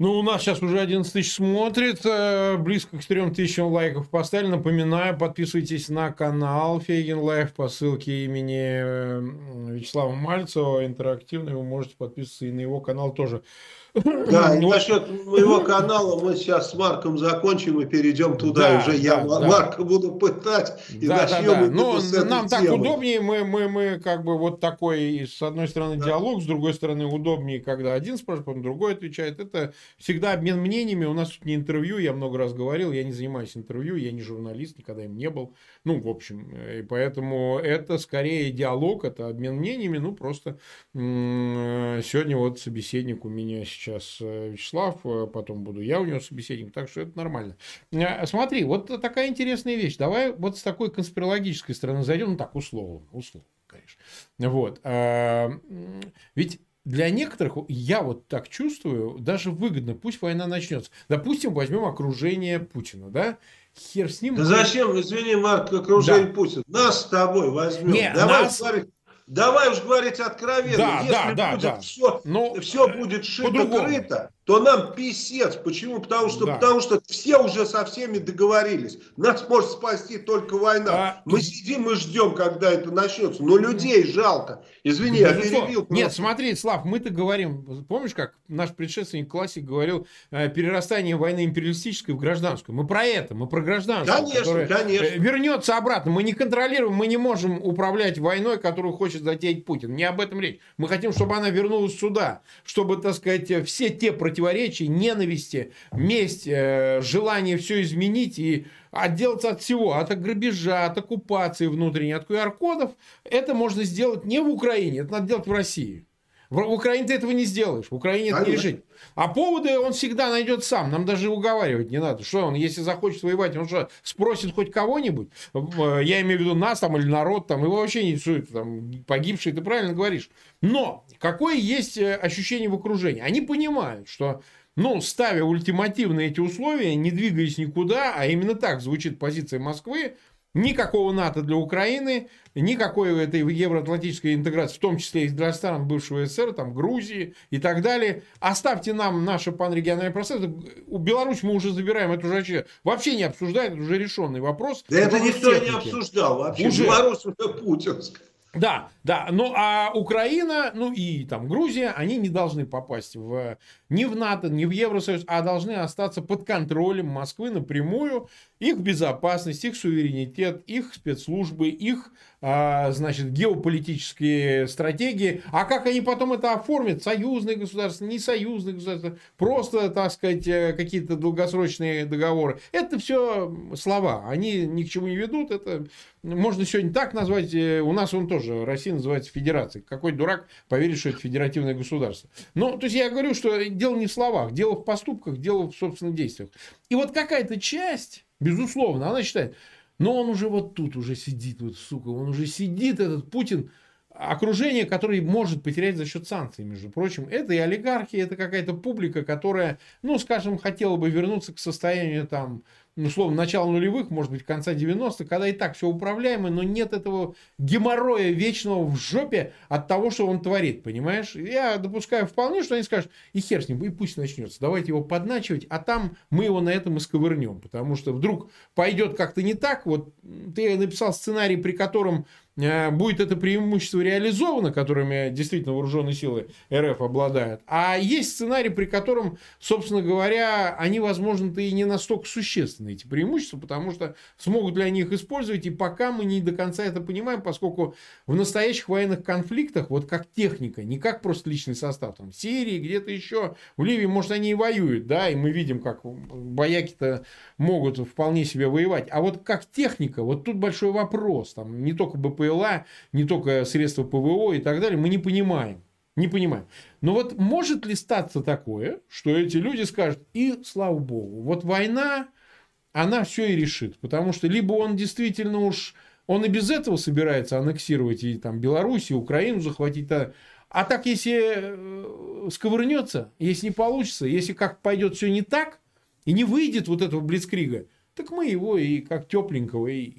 Ну, у нас сейчас уже 11 тысяч смотрит, э, близко к 4 тысячам лайков поставили. Напоминаю, подписывайтесь на канал Фейгин Live по ссылке имени э, Вячеслава Мальцева, интерактивный, вы можете подписываться и на его канал тоже.
Да, и ну, насчет моего канала мы сейчас с Марком закончим и перейдем туда. Да, уже я да. Марка буду пытать
и да, начнем да, да. С нам темы. так удобнее, мы, мы, мы как бы вот такой, с одной стороны, да. диалог, с другой стороны, удобнее, когда один спрашивает, потом другой отвечает. Это всегда обмен мнениями. У нас тут не интервью, я много раз говорил, я не занимаюсь интервью, я не журналист, никогда им не был. Ну, в общем, и поэтому это скорее диалог, это обмен мнениями. Ну, просто сегодня вот собеседник у меня сейчас сейчас э, Вячеслав, э, потом буду я у него собеседник, так что это нормально. Э, смотри, вот такая интересная вещь. Давай вот с такой конспирологической стороны зайдем, ну так, условно, условно, конечно. Вот. Ведь для некоторых, я вот так чувствую, даже выгодно, пусть война начнется. Допустим, возьмем окружение Путина, да? Хер с ним.
Да зачем, извини, Марк, окружение да. Путина? Нас с тобой возьмем. Не, Давай нас... Смотри Давай уж говорить откровенно. Да, Если да, да, будет да. Все, Но все будет шито-крыто, то нам писец. Почему? Потому что, да. потому что все уже со всеми договорились. Нас может спасти только война. А... Мы сидим и ждем, когда это начнется. Но людей жалко. Извини, да, я перебил.
Нет, смотри, Слав, мы-то говорим, помнишь, как наш предшественник классик говорил, э, перерастание войны империалистической в гражданскую. Мы про это, мы про гражданскую.
Конечно, конечно. Э,
вернется обратно. Мы не контролируем, мы не можем управлять войной, которую хочет затеять Путин. Не об этом речь. Мы хотим, чтобы она вернулась сюда. Чтобы, так сказать, все те против противоречий, ненависти, месть, э, желание все изменить и отделаться от всего, от грабежа, от оккупации внутренней, от QR-кодов, это можно сделать не в Украине, это надо делать в России. В, в Украине ты этого не сделаешь, в Украине это не решить. А поводы он всегда найдет сам, нам даже уговаривать не надо. Что он, если захочет воевать, он что, спросит хоть кого-нибудь? Я имею в виду нас там или народ, там, его вообще не интересует, там, погибший, ты правильно говоришь. Но какое есть э, ощущение в окружении? Они понимают, что ну, ставя ультимативные эти условия, не двигаясь никуда, а именно так звучит позиция Москвы, Никакого НАТО для Украины, никакой этой евроатлантической интеграции, в том числе и для стран бывшего СССР, там, Грузии и так далее. Оставьте нам наше панрегиональное пространство. У Беларусь мы уже забираем, это уже вообще, вообще не обсуждает, это уже решенный вопрос.
Да это, никто техники. не обсуждал вообще. Уже. Беларусь уже путинская.
Да, да. Ну а Украина, ну и там Грузия, они не должны попасть в, ни в НАТО, ни в Евросоюз, а должны остаться под контролем Москвы напрямую. Их безопасность, их суверенитет, их спецслужбы, их значит, геополитические стратегии. А как они потом это оформят? Союзные государства, не союзные государства, просто, так сказать, э, какие-то долгосрочные договоры. Это все слова. Они ни к чему не ведут. Это можно сегодня так назвать. Э, у нас он тоже, Россия называется федерацией. Какой дурак поверит, что это федеративное государство. Ну, то есть я говорю, что дело не в словах, дело в поступках, дело в собственных действиях. И вот какая-то часть, безусловно, она считает, но он уже вот тут уже сидит, вот, сука, он уже сидит, этот Путин, окружение, которое может потерять за счет санкций, между прочим. Это и олигархи, это какая-то публика, которая, ну, скажем, хотела бы вернуться к состоянию там условно, начала нулевых, может быть, конца 90-х, когда и так все управляемо, но нет этого геморроя вечного в жопе от того, что он творит, понимаешь? Я допускаю вполне, что они скажут, и хер с ним, и пусть начнется, давайте его подначивать, а там мы его на этом и сковырнем, потому что вдруг пойдет как-то не так, вот ты написал сценарий, при котором будет это преимущество реализовано, которыми действительно вооруженные силы РФ обладают. А есть сценарий, при котором, собственно говоря, они, возможно-то и не настолько существенны, эти преимущества, потому что смогут ли они их использовать, и пока мы не до конца это понимаем, поскольку в настоящих военных конфликтах, вот как техника, не как просто личный состав, там, в Сирии, где-то еще, в Ливии, может, они и воюют, да, и мы видим, как бояки-то могут вполне себе воевать, а вот как техника, вот тут большой вопрос, там, не только БП БПЛА, не только средства ПВО и так далее, мы не понимаем. Не понимаем. Но вот может ли статься такое, что эти люди скажут, и слава богу, вот война, она все и решит. Потому что либо он действительно уж, он и без этого собирается аннексировать и там Беларусь, и Украину захватить. А, а так, если э, сковырнется, если не получится, если как пойдет все не так, и не выйдет вот этого блицкрига, так мы его и как тепленького, и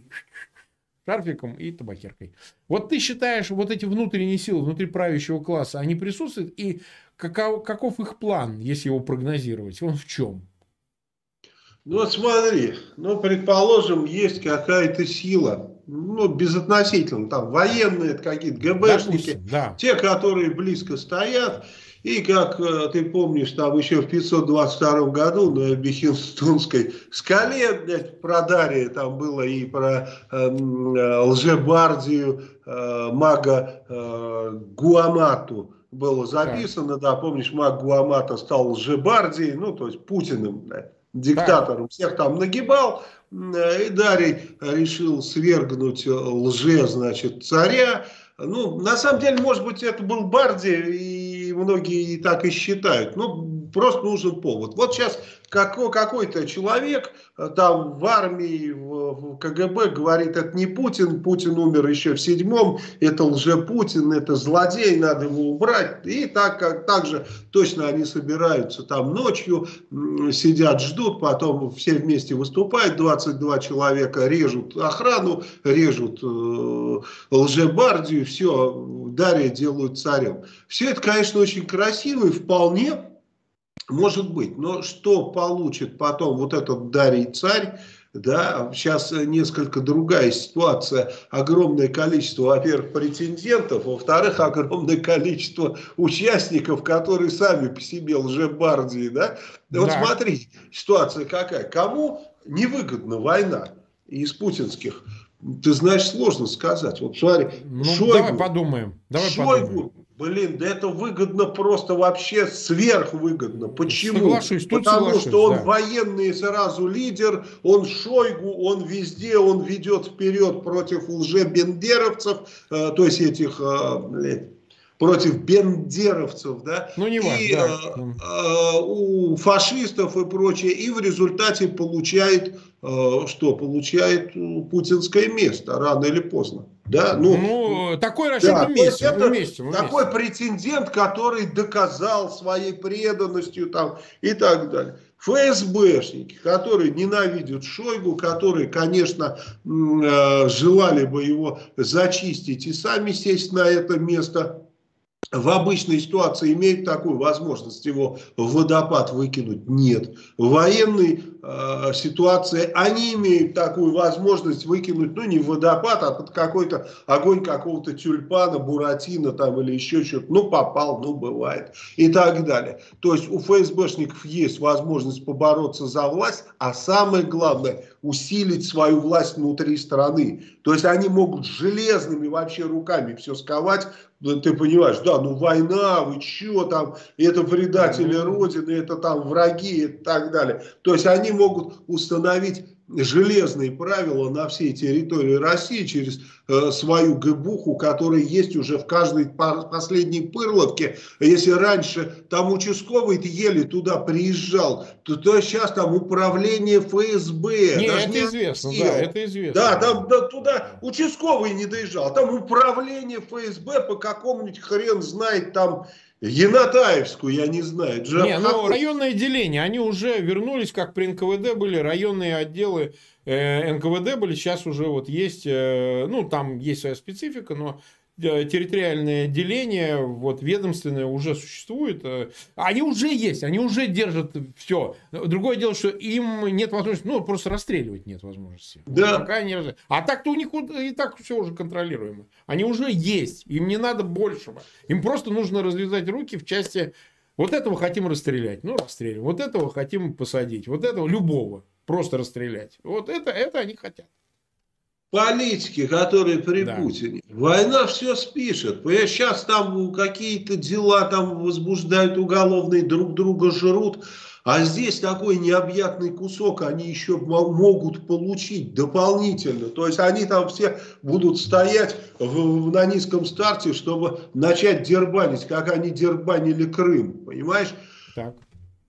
шарфиком и табакеркой. Вот ты считаешь, вот эти внутренние силы внутри правящего класса, они присутствуют? И каков, каков их план, если его прогнозировать? Он в чем?
Ну, вот смотри, ну, предположим, есть какая-то сила, ну, безотносительно, там, военные какие-то, ГБшники, Допустим, да. те, которые близко стоят, и как э, ты помнишь, там еще в 522 году на Бехинстонской скале, блядь, про Дария там было и про эм, э, лжебардию э, мага э, Гуамату было записано, да. да, помнишь, маг Гуамата стал лжебардией, ну, то есть Путиным, блядь диктатором, всех там нагибал, и Дарий решил свергнуть лже, значит, царя. Ну, на самом деле, может быть, это был Барди, и многие так и считают. Ну, просто нужен повод. Вот сейчас какой-то человек э, там в армии, в КГБ говорит, это не Путин, Путин умер еще в седьмом, это лже-Путин, это злодей, надо его убрать. И так, как, так же точно они собираются там ночью, сидят, ждут, потом все вместе выступают, 22 человека режут охрану, режут э, лже-бардию, все, Дарья делают царем. Все это, конечно, очень красиво и вполне может быть, но что получит потом вот этот Дарий царь, да, сейчас несколько другая ситуация, огромное количество, во-первых, претендентов, во-вторых, огромное количество участников, которые сами по себе лжебардии, да. да. Вот смотри, ситуация какая, кому невыгодна война из путинских, ты знаешь, сложно сказать. Вот смотри,
ну, Шойгу, давай подумаем. Давай
Шойгу, подумаем. Блин, да это выгодно просто вообще сверхвыгодно. Почему? Соглашусь, тут Потому соглашусь, что он да. военный сразу лидер, он Шойгу, он везде, он ведет вперед против лжебендеровцев, э, то есть этих э, против бендеровцев, да,
ну, не важно,
и да. э, э, у фашистов и прочее, и в результате получает, э, что получает путинское место рано или поздно. Да,
ну, ну такой расчет да, вместе,
это вместе, вместе. Такой претендент, который доказал своей преданностью там и так далее. ФСБшники, которые ненавидят Шойгу, которые, конечно, э, желали бы его зачистить и сами сесть на это место в обычной ситуации имеют такую возможность его в водопад выкинуть? Нет. В военной э, ситуации они имеют такую возможность выкинуть, ну не в водопад, а под какой-то огонь какого-то тюльпана, буратино там или еще что-то. Ну попал, ну бывает. И так далее. То есть у ФСБшников есть возможность побороться за власть, а самое главное усилить свою власть внутри страны. То есть они могут железными вообще руками все сковать, ну, ты понимаешь, да, ну война, вы что там, это предатели Родины, это там враги и так далее. То есть они могут установить железные правила на всей территории России через э, свою ГБУХу, которая есть уже в каждой последней пырловке. Если раньше там участковый еле туда приезжал, то, то сейчас там управление ФСБ.
Не, это не известно, да, это известно.
Да, там да, туда участковый не доезжал, там управление ФСБ по какому-нибудь хрен знает там Янатаевскую, я не знаю.
Джаб... Не, ну районное деление, они уже вернулись, как при НКВД были, районные отделы э, НКВД были, сейчас уже вот есть, э, ну там есть своя специфика, но территориальное деление, вот ведомственное уже существует. Э, они уже есть, они уже держат все. Другое дело, что им нет возможности, ну, просто расстреливать нет возможности. Да. Пока они... А так-то у них и так все уже контролируемо. Они уже есть, им не надо большего. Им просто нужно развязать руки в части вот этого хотим расстрелять, ну, расстреливаем. Вот этого хотим посадить, вот этого любого просто расстрелять. Вот это, это они хотят
политики, которые при да. Путине. Война все спишет. Понимаешь, сейчас там какие-то дела там возбуждают уголовные, друг друга жрут. А здесь такой необъятный кусок они еще могут получить дополнительно. То есть они там все будут стоять в, на низком старте, чтобы начать дербанить, как они дербанили Крым. Понимаешь? Так.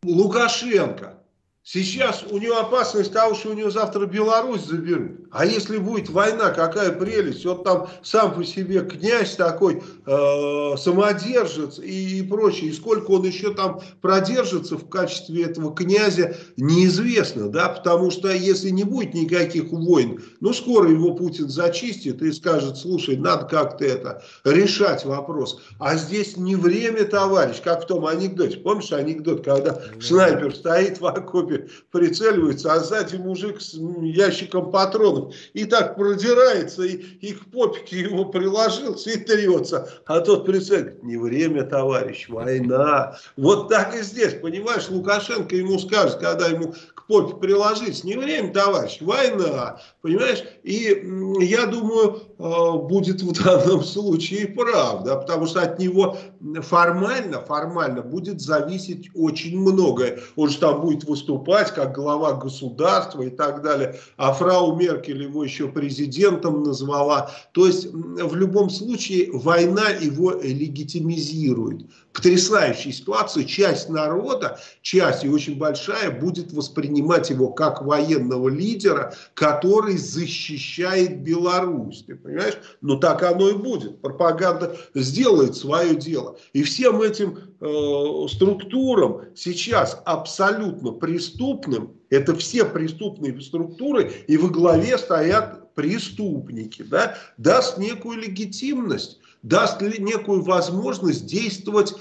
Лукашенко Сейчас у него опасность того, что у него завтра Беларусь заберут. А если будет война, какая прелесть. Вот там сам по себе князь такой, э, самодержец и, и прочее. И сколько он еще там продержится в качестве этого князя, неизвестно. да, Потому что если не будет никаких войн, ну скоро его Путин зачистит и скажет, слушай, надо как-то это решать вопрос. А здесь не время, товарищ, как в том анекдоте. Помнишь анекдот, когда снайпер стоит в окопе группе прицеливается, а сзади мужик с ящиком патронов. И так продирается, и, и к попике его приложился и трется. А тот прицеливает, не время, товарищ, война. Вот так и здесь, понимаешь, Лукашенко ему скажет, когда ему попе приложить, не время, товарищ, война. Понимаешь? И я думаю, э, будет в данном случае прав, да, потому что от него формально, формально будет зависеть очень многое. Он же там будет выступать как глава государства и так далее. А фрау Меркель его еще президентом назвала. То есть в любом случае война его легитимизирует. Потрясающая ситуация. Часть народа, часть и очень большая, будет воспринимать его как военного лидера, который защищает Беларусь. Ты понимаешь? Но так оно и будет. Пропаганда сделает свое дело. И всем этим э, структурам сейчас абсолютно преступным, это все преступные структуры, и во главе стоят преступники, да, даст некую легитимность, даст некую возможность действовать э,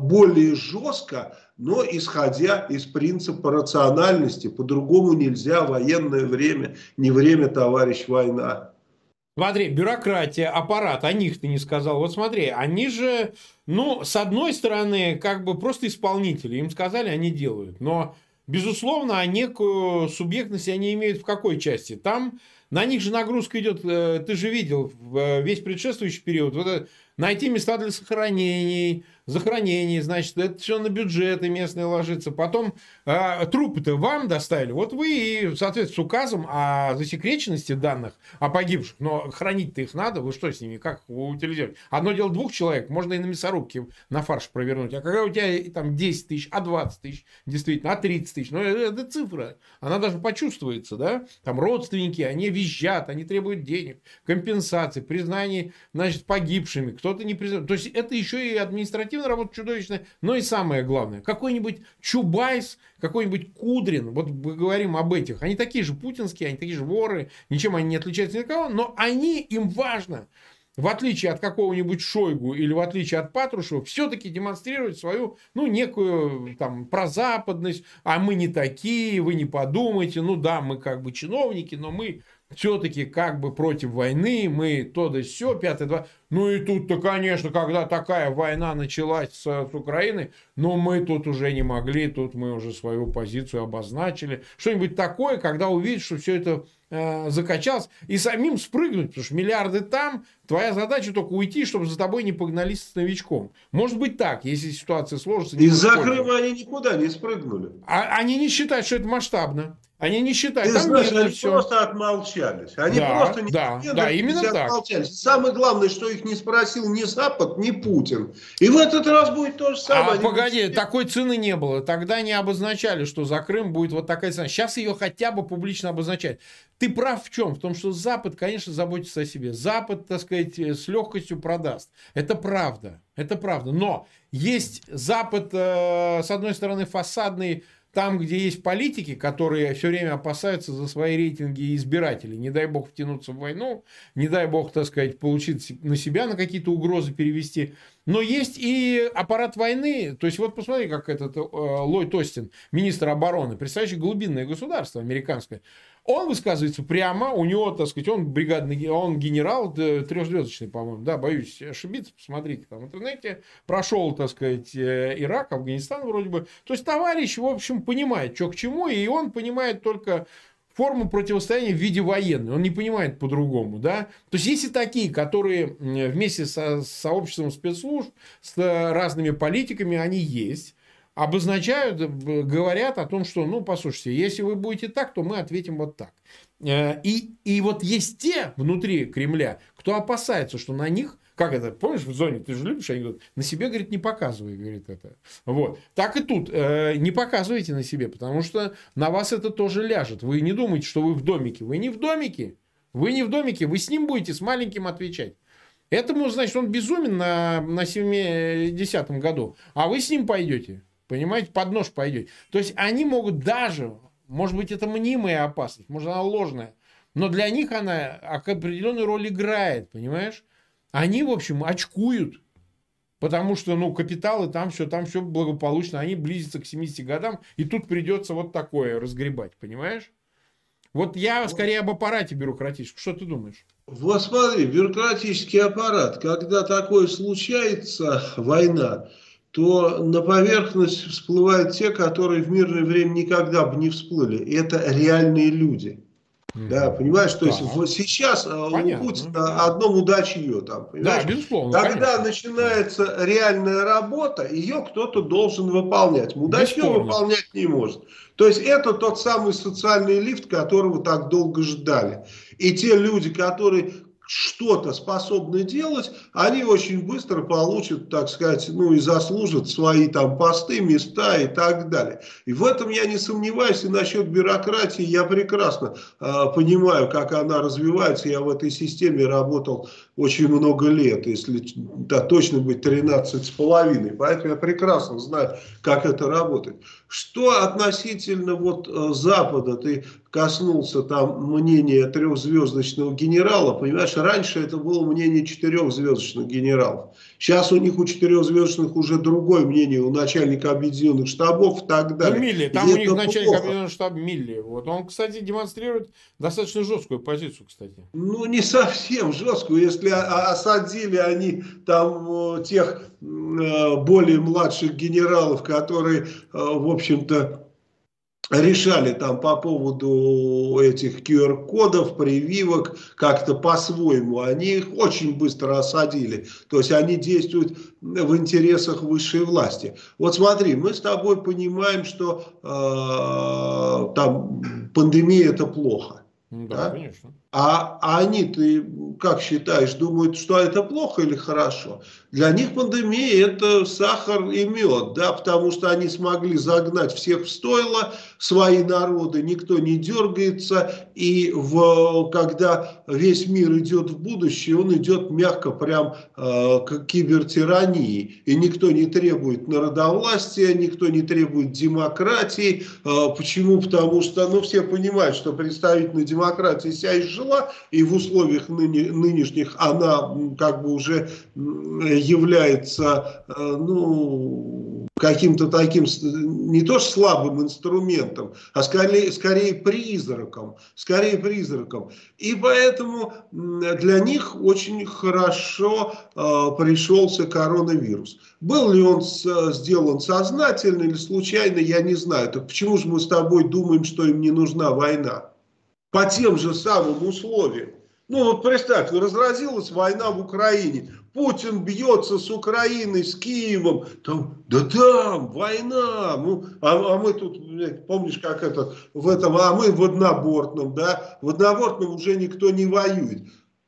более жестко, но исходя из принципа рациональности. По-другому нельзя военное время, не время, товарищ, война.
Смотри, бюрократия, аппарат, о них ты не сказал. Вот смотри, они же, ну, с одной стороны, как бы просто исполнители. Им сказали, они делают. Но, безусловно, некую субъектность они имеют в какой части? Там на них же нагрузка идет, э, ты же видел, э, весь предшествующий период, вот найти места для сохранений, захоронений, значит, это все на бюджеты местные ложится. Потом э, трупы-то вам доставили. Вот вы, соответственно, с указом о засекреченности данных о погибших, но хранить-то их надо, вы что с ними, как утилизировать? Одно дело двух человек, можно и на мясорубке на фарш провернуть. А когда у тебя там 10 тысяч, а 20 тысяч, действительно, а 30 тысяч, ну это, это цифра, она даже почувствуется, да? Там родственники, они визжат, они требуют денег, компенсации, признания, значит, погибшими, кто-то не признает. То есть это еще и административно административная работа чудовищная, но и самое главное, какой-нибудь Чубайс, какой-нибудь Кудрин, вот мы говорим об этих, они такие же путинские, они такие же воры, ничем они не отличаются ни от кого, но они, им важно, в отличие от какого-нибудь Шойгу или в отличие от Патрушева, все-таки демонстрировать свою, ну, некую там прозападность, а мы не такие, вы не подумайте, ну да, мы как бы чиновники, но мы все-таки как бы против войны, мы то да все, пятое, два. Ну и тут-то, конечно, когда такая война началась с, с Украиной, но мы тут уже не могли, тут мы уже свою позицию обозначили. Что-нибудь такое, когда увидишь, что все это э, закачалось, и самим спрыгнуть, потому что миллиарды там, твоя задача только уйти, чтобы за тобой не погнались с новичком. Может быть так, если ситуация сложится.
Из-за Крыма они никуда не спрыгнули.
А, они не считают, что это масштабно. Они не считают.
Ты знаешь, они все. просто отмолчались. Они да, просто не
да, да, именно так.
отмолчались. Самое главное, что их не спросил ни Запад, ни Путин. И в этот раз будет то же самое.
А, погоди, будут... такой цены не было. Тогда не обозначали, что за Крым будет вот такая цена. Сейчас ее хотя бы публично обозначать. Ты прав в чем? В том, что Запад, конечно, заботится о себе. Запад, так сказать, с легкостью продаст. Это правда. Это правда. Но есть Запад, э, с одной стороны, фасадный там, где есть политики, которые все время опасаются за свои рейтинги и избирателей, не дай бог втянуться в войну, не дай бог, так сказать, получить на себя на какие-то угрозы перевести. Но есть и аппарат войны. То есть, вот посмотри, как этот э, Ллойд Остин, министр обороны, представляющий глубинное государство американское, он высказывается прямо, у него, так сказать, он бригадный, он генерал трехзвездочный, по-моему, да, боюсь ошибиться, посмотрите там в интернете, прошел, так сказать, э, Ирак, Афганистан вроде бы. То есть, товарищ, в общем, понимает, что к чему, и он понимает только форму противостояния в виде военной. Он не понимает по-другому, да. То есть, есть и такие, которые вместе со сообществом спецслужб, с разными политиками, они есть обозначают, говорят о том, что, ну, послушайте, если вы будете так, то мы ответим вот так. Э, и, и вот есть те внутри Кремля, кто опасается, что на них Как это? Помнишь, в зоне ты же любишь анекдот? На себе, говорит, не показывай, говорит это. Вот. Так и тут. Э, не показывайте на себе, потому что на вас это тоже ляжет. Вы не думаете, что вы в домике. Вы не в домике. Вы не в домике. Вы с ним будете, с маленьким отвечать. Этому, значит, он безумен на, на 70-м году. А вы с ним пойдете. Понимаете, под нож пойдете. То есть они могут даже, может быть, это мнимая опасность, может, она ложная, но для них она определенную роль играет, понимаешь? Они, в общем, очкуют, потому что, ну, капиталы там все, там все благополучно, они близятся к 70 годам, и тут придется вот такое разгребать, понимаешь? Вот я скорее об аппарате бюрократическом. Что ты думаешь?
Вот смотри, бюрократический аппарат, когда такое случается, война, то на поверхность всплывают те, которые в мирное время никогда бы не всплыли. И это реальные люди. Mm-hmm. Да, понимаешь, то да. есть вот сейчас э, Понятно. у Путина одно удачье там, понимаешь? Да, безусловно. Когда конечно. начинается реальная работа, ее кто-то должен выполнять. Мудачье выполнять не может. То есть это тот самый социальный лифт, которого так долго ждали. И те люди, которые что-то способны делать, они очень быстро получат, так сказать, ну и заслужат свои там посты, места и так далее. И в этом я не сомневаюсь. И насчет бюрократии я прекрасно э, понимаю, как она развивается. Я в этой системе работал очень много лет, если да, точно быть 13 с половиной. Поэтому я прекрасно знаю, как это работает. Что относительно вот э, Запада, ты коснулся там мнения трехзвездочного генерала, понимаешь, раньше это было мнение четырехзвездочных генералов. Сейчас у них у четырехзвездочных уже другое мнение, у начальника объединенных штабов и так далее.
Ну, Милли, там и у них начальник объединенных штабов Милли. Вот он, кстати, демонстрирует достаточно жесткую позицию, кстати.
Ну, не совсем жесткую, если осадили они там э, тех э, более младших генералов, которые, в общем-то, решали там по поводу этих QR-кодов, прививок, как-то по-своему. Они их очень быстро осадили. То есть они действуют в интересах высшей власти. Вот смотри, мы с тобой понимаем, что э, там пандемия это плохо. Да, да? конечно. А, а они, ты как считаешь, думают, что это плохо или хорошо? Для них пандемия это сахар и мед, да, потому что они смогли загнать всех в стойло, свои народы, никто не дергается, и в, когда весь мир идет в будущее, он идет мягко прям э, к кибертирании, и никто не требует народовластия, никто не требует демократии. Э, почему? Потому что, ну, все понимают, что представительная демократия себя изжила, и в условиях ныне, нынешних она как бы уже является, э, ну, каким-то таким, не то что слабым инструментом, а скорее, скорее призраком, скорее призраком. И поэтому для них очень хорошо э, пришелся коронавирус. Был ли он с, сделан сознательно или случайно, я не знаю. Так почему же мы с тобой думаем, что им не нужна война? По тем же самым условиям. Ну вот представь, разразилась война в Украине. Путин бьется с Украиной, с Киевом. Там, да там, война. Ну, а, а мы тут, помнишь, как это, в этом, а мы в однобортном, да? В однобортном уже никто не воюет.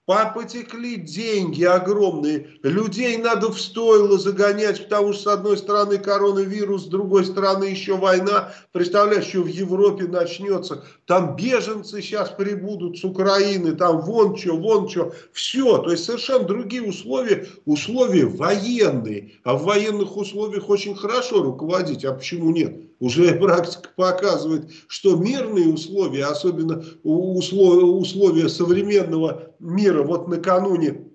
Потекли деньги огромные. Людей надо в стойло загонять, потому что с одной стороны коронавирус, с другой стороны еще война. Представляешь, что в Европе начнется. Там беженцы сейчас прибудут с Украины, там вон что, вон что. Все. То есть совершенно другие условия. Условия военные. А в военных условиях очень хорошо руководить. А почему нет? Уже практика показывает, что мирные условия, особенно условия современного мира, вот накануне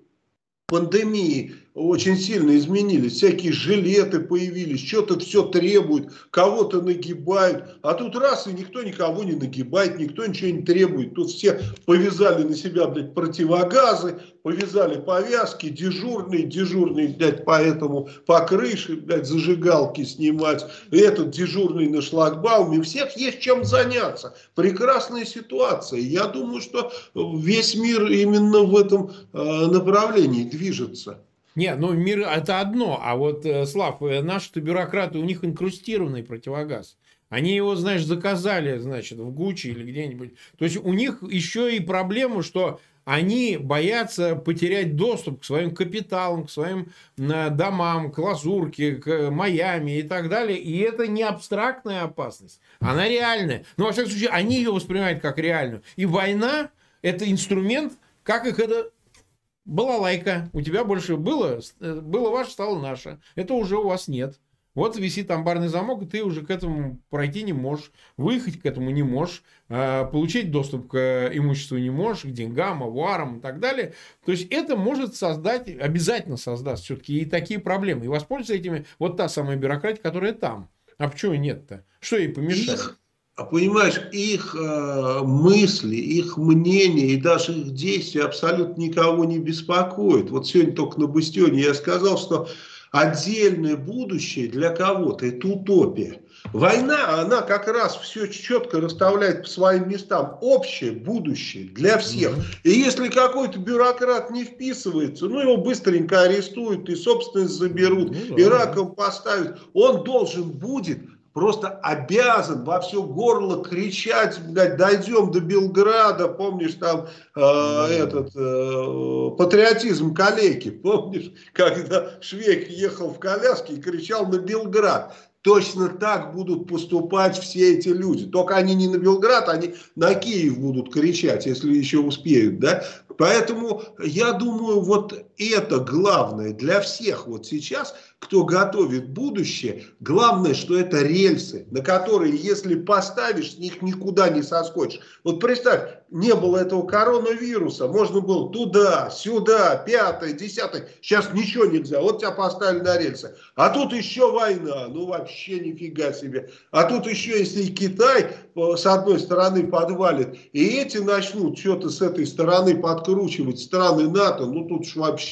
пандемии, очень сильно изменились. Всякие жилеты появились, что-то все требуют, кого-то нагибают. А тут раз, и никто никого не нагибает, никто ничего не требует. Тут все повязали на себя, блядь, противогазы, повязали повязки, дежурные, дежурные, блядь, поэтому по крыше, блядь, зажигалки снимать. Этот дежурный на шлагбауме. У всех есть чем заняться. Прекрасная ситуация. Я думаю, что весь мир именно в этом э, направлении движется.
Не, ну мир это одно, а вот, э, Слав, э, наши-то бюрократы, у них инкрустированный противогаз. Они его, знаешь, заказали, значит, в Гуччи или где-нибудь. То есть у них еще и проблема, что они боятся потерять доступ к своим капиталам, к своим э, домам, к Лазурке, к Майами и так далее. И это не абстрактная опасность, она реальная. Но, во всяком случае, они ее воспринимают как реальную. И война – это инструмент, как их это была лайка, у тебя больше было, э, было ваше, стало наше. Это уже у вас нет. Вот висит амбарный замок, и ты уже к этому пройти не можешь, выехать к этому не можешь, а, получить доступ к имуществу не можешь, к деньгам, авуарам и так далее. То есть это может создать, обязательно создаст все-таки и такие проблемы. И воспользоваться этими вот та самая бюрократия, которая там. А почему нет-то? Что ей помешает?
А понимаешь, их э, мысли, их мнения и даже их действия абсолютно никого не беспокоят. Вот сегодня только на Бастионе я сказал, что отдельное будущее для кого-то – это утопия. Война, она как раз все четко расставляет по своим местам. Общее будущее для всех. И если какой-то бюрократ не вписывается, ну его быстренько арестуют и собственность заберут, ну, и раком поставят. Он должен будет просто обязан во все горло кричать, блядь, дойдем до Белграда, помнишь там э, этот э, патриотизм калеки, помнишь, когда Швейк ехал в коляске и кричал на Белград. Точно так будут поступать все эти люди. Только они не на Белград, они на Киев будут кричать, если еще успеют. Да? Поэтому я думаю, вот это главное для всех вот сейчас, кто готовит будущее. Главное, что это рельсы, на которые, если поставишь, с них никуда не соскочишь. Вот представь, не было этого коронавируса, можно было туда, сюда, пятое, десятое. Сейчас ничего нельзя, вот тебя поставили на рельсы. А тут еще война, ну вообще нифига себе. А тут еще, если и Китай э, с одной стороны подвалит, и эти начнут что-то с этой стороны подкручивать, страны НАТО, ну тут ж вообще.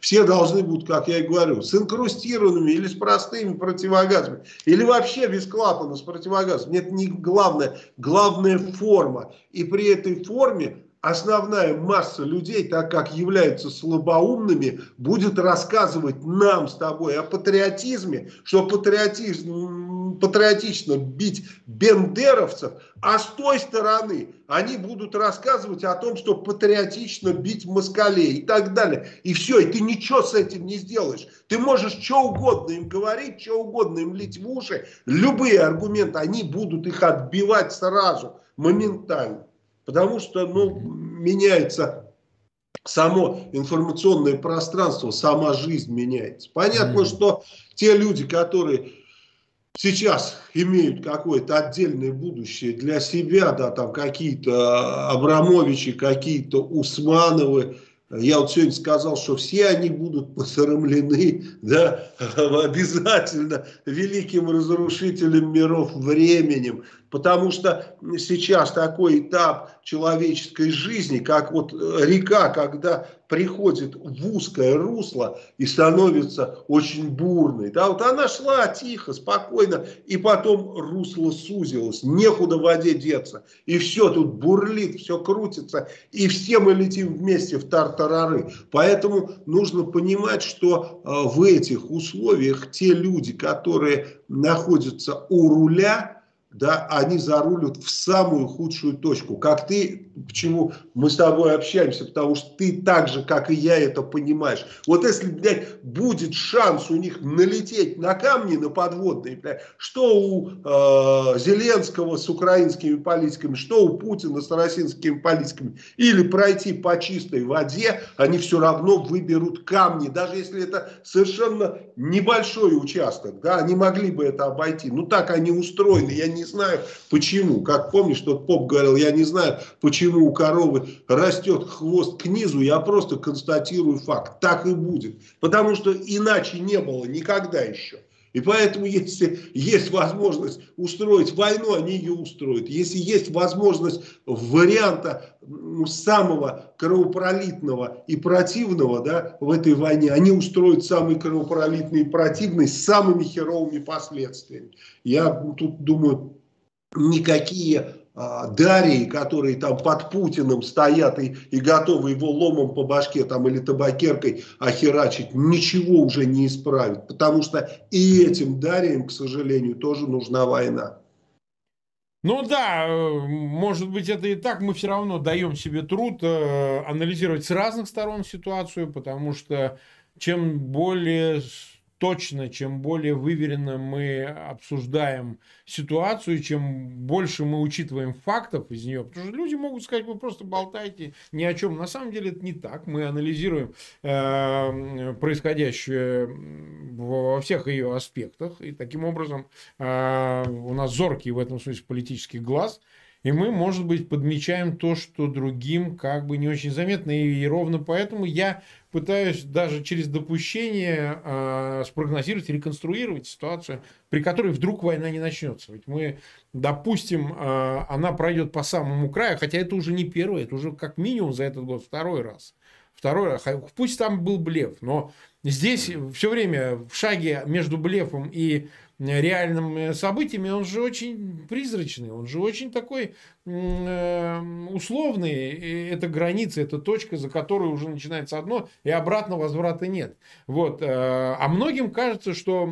Все должны будут, как я и говорю, с инкрустированными или с простыми противогазами, или вообще без клапана с противогазом. Это не главное, главная форма. И при этой форме основная масса людей, так как являются слабоумными, будет рассказывать нам с тобой о патриотизме, что патриотизм, патриотично бить бендеровцев, а с той стороны они будут рассказывать о том, что патриотично бить москалей и так далее. И все, и ты ничего с этим не сделаешь. Ты можешь что угодно им говорить, что угодно им лить в уши, любые аргументы, они будут их отбивать сразу, моментально. Потому что ну, меняется само информационное пространство, сама жизнь меняется. Понятно, mm. что те люди, которые сейчас имеют какое-то отдельное будущее для себя, да, там какие-то Абрамовичи, какие-то Усмановы, я вот сегодня сказал, что все они будут посрамлены, да, обязательно великим разрушителем миров временем, потому что сейчас такой этап человеческой жизни, как вот река, когда приходит в узкое русло и становится очень бурной. Да, вот она шла тихо, спокойно, и потом русло сузилось, некуда в воде деться. И все тут бурлит, все крутится, и все мы летим вместе в тартарары. Поэтому нужно понимать, что э, в этих условиях те люди, которые находятся у руля, да, они зарулят в самую худшую точку. Как ты, почему мы с тобой общаемся, потому что ты так же, как и я, это понимаешь. Вот если, блядь, будет шанс у них налететь на камни, на подводные, блядь, что у э, Зеленского с украинскими политиками, что у Путина с российскими политиками, или пройти по чистой воде, они все равно выберут камни, даже если это совершенно небольшой участок, да, они могли бы это обойти. Ну так они устроены, я не знаю почему. Как помнишь, тот поп говорил, я не знаю, почему у коровы растет хвост к низу, я просто констатирую факт. Так и будет. Потому что иначе не было никогда еще. И поэтому, если есть возможность устроить войну, они ее устроят. Если есть возможность варианта самого кровопролитного и противного да, в этой войне, они устроят самый кровопролитный и противный с самыми херовыми последствиями. Я тут думаю, никакие Дарии, которые там под Путиным стоят и, и готовы его ломом по башке там или табакеркой охерачить, ничего уже не исправит. Потому что и этим Дариям, к сожалению, тоже нужна война.
Ну да, э, может быть это и так, мы все равно даем себе труд э, анализировать с разных сторон ситуацию, потому что чем более точно, чем более выверенно мы обсуждаем ситуацию, чем больше мы учитываем фактов из нее, потому что люди могут сказать, вы просто болтаете ни о чем. На самом деле это не так. Мы анализируем э, происходящее во всех ее аспектах, и таким образом э, у нас зоркий в этом смысле политический глаз – и мы, может быть, подмечаем то, что другим как бы не очень заметно. И, и ровно поэтому я пытаюсь даже через допущение э, спрогнозировать, реконструировать ситуацию, при которой вдруг война не начнется. Ведь мы, допустим, э, она пройдет по самому краю, хотя это уже не первый, это уже как минимум за этот год второй раз. Второй раз. Пусть там был блеф, но здесь все время в шаге между блефом и реальными событиями, он же очень призрачный, он же очень такой э, условный. Это граница, это точка, за которой уже начинается одно, и обратно возврата нет. Вот. Э, а многим кажется, что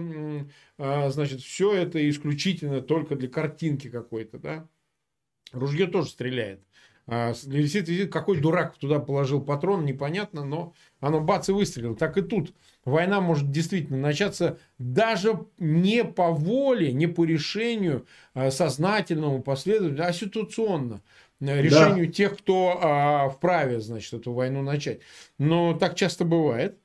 э, значит, все это исключительно только для картинки какой-то. Да? Ружье тоже стреляет. А, висит, висит, какой дурак туда положил патрон, непонятно, но оно бац и выстрелило. Так и тут война может действительно начаться даже не по воле, не по решению а, сознательному, последовательному, а ситуационно э, решению да. тех, кто а, вправе, значит, эту войну начать. Но так часто бывает.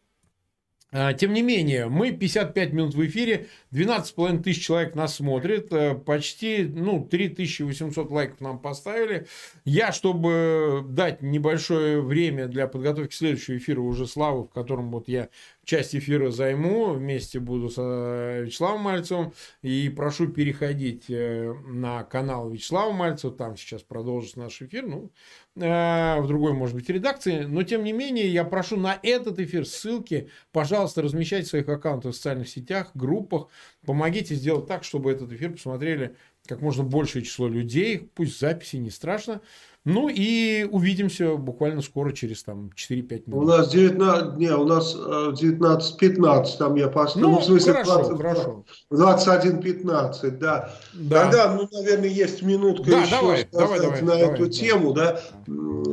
А, тем не менее, мы 55 минут в эфире, 12,5 тысяч человек нас смотрит, э, почти ну, 3800 лайков нам поставили. Я, чтобы дать небольшое время для подготовки к следующему эфиру уже Славы, в котором вот я часть эфира займу, вместе буду с э, Вячеславом Мальцевым. И прошу переходить э, на канал Вячеслава Мальцева, там сейчас продолжится наш эфир, ну, э, в другой, может быть, редакции. Но, тем не менее, я прошу на этот эфир ссылки, пожалуйста, размещайте в своих аккаунтах в социальных сетях, группах. Помогите сделать так, чтобы этот эфир посмотрели как можно большее число людей. Пусть записи не страшно. Ну и увидимся буквально скоро, через там 4-5 минут.
У нас 19, не, у нас 19-15, э, там я поставил.
Ну, ну, в смысле, хорошо, 20, хорошо.
21-15, да. да. Тогда, ну, наверное, есть минутка да, еще давай, давай, давай, на давай, эту давай. тему, да.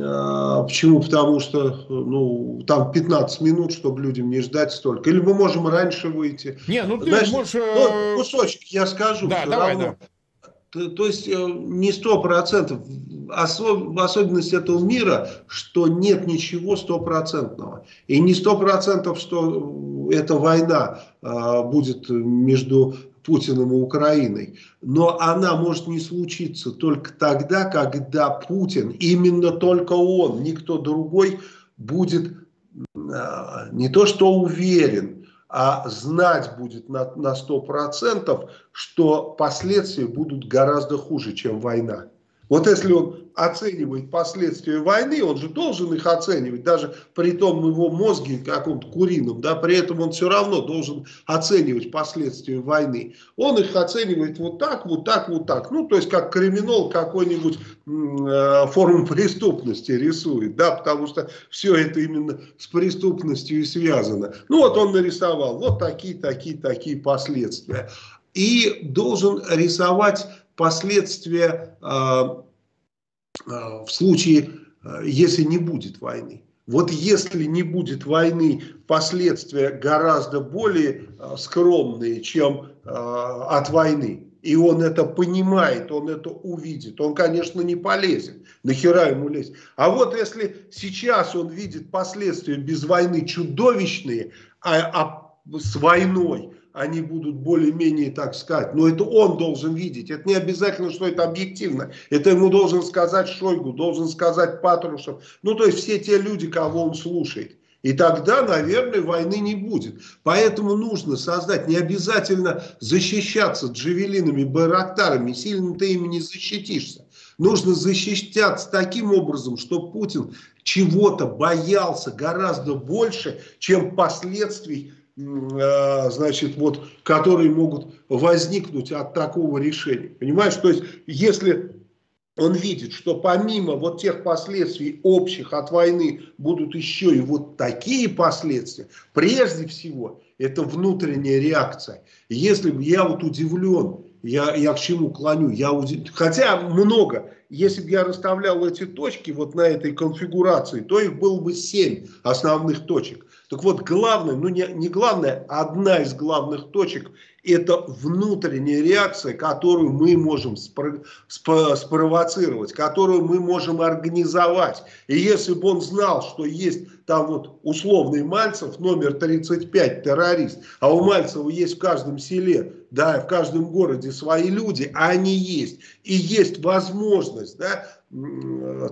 А, почему? Потому что, ну, там 15 минут, чтобы людям не ждать столько. Или мы можем раньше выйти.
Не, ну ты Значит, можешь...
Ну, кусочек я скажу.
Да, давай, равно. да.
То, то есть э, не сто процентов, особенность этого мира, что нет ничего стопроцентного. И не сто процентов, что эта война а, будет между Путиным и Украиной. Но она может не случиться только тогда, когда Путин, именно только он, никто другой, будет а, не то что уверен, а знать будет на, на 100%, что последствия будут гораздо хуже, чем война. Вот если он оценивает последствия войны, он же должен их оценивать, даже при том его мозге каком-то курином, да, при этом он все равно должен оценивать последствия войны. Он их оценивает вот так, вот так, вот так. Ну, то есть, как криминал какой-нибудь э, форму преступности рисует, да, потому что все это именно с преступностью и связано. Ну, вот он нарисовал вот такие, такие, такие последствия. И должен рисовать последствия э, э, в случае, э, если не будет войны. Вот если не будет войны, последствия гораздо более скромные, чем от войны. И он это понимает, он это увидит. Он, конечно, не полезен. Нахера ему лезть? А вот если сейчас он видит последствия без войны чудовищные, а, а с войной, они будут более-менее, так сказать, но это он должен видеть. Это не обязательно, что это объективно. Это ему должен сказать Шойгу, должен сказать Патрушев. Ну, то есть все те люди, кого он слушает. И тогда, наверное, войны не будет. Поэтому нужно создать, не обязательно защищаться джавелинами, байрактарами, сильно ты ими не защитишься. Нужно защищаться таким образом, что Путин чего-то боялся гораздо больше, чем последствий значит, вот, которые могут возникнуть от такого решения. Понимаешь, то есть, если он видит, что помимо вот тех последствий общих от войны будут еще и вот такие последствия, прежде всего, это внутренняя реакция. Если бы я вот удивлен, я, я к чему клоню? Я, хотя много. Если бы я расставлял эти точки вот на этой конфигурации, то их было бы 7 основных точек. Так вот, главное, ну не, не главное, а одна из главных точек это внутренняя реакция, которую мы можем спро спро спровоцировать, которую мы можем организовать. И если бы он знал, что есть там вот условный Мальцев, номер 35, террорист, а у Мальцева есть в каждом селе, да, в каждом городе свои люди, а они есть, и есть возможность, да,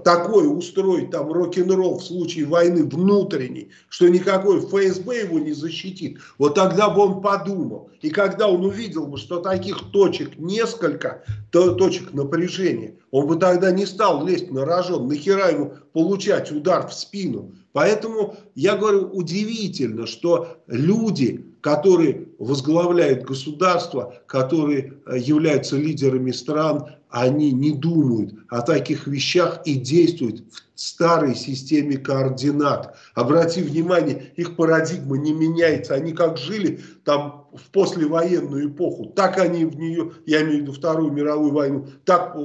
такой устроить там рок-н-ролл в случае войны внутренней, что никакой ФСБ его не защитит, вот тогда бы он подумал. И когда он увидел бы, что таких точек несколько, то, точек напряжения, он бы тогда не стал лезть на рожон, нахера ему получать удар в спину. Поэтому я говорю, удивительно, что люди, которые возглавляют государство, которые э, являются лидерами стран, они не думают о таких вещах и действуют в старой системе координат. Обрати внимание, их парадигма не меняется. Они как жили там в послевоенную эпоху, так они в нее, я имею в виду Вторую мировую войну, так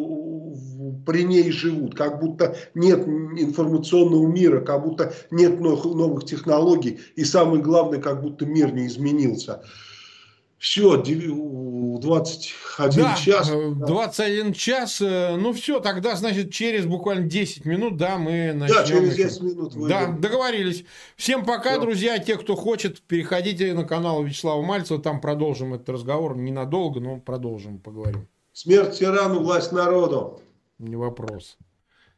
при ней живут. Как будто нет информационного мира, как будто нет новых, технологий. И самое главное, как будто мир не изменился. Все, 21 да, час.
21 э, час. Э, ну все, тогда, значит, через буквально 10 минут, да, мы начнем. Да, через 10 еще. минут выйдем. Да, договорились. Всем пока, все. друзья. Те, кто хочет, переходите на канал Вячеслава Мальцева. Там продолжим этот разговор. Ненадолго, но продолжим, поговорим.
Смерть тирану, власть народу.
Не вопрос.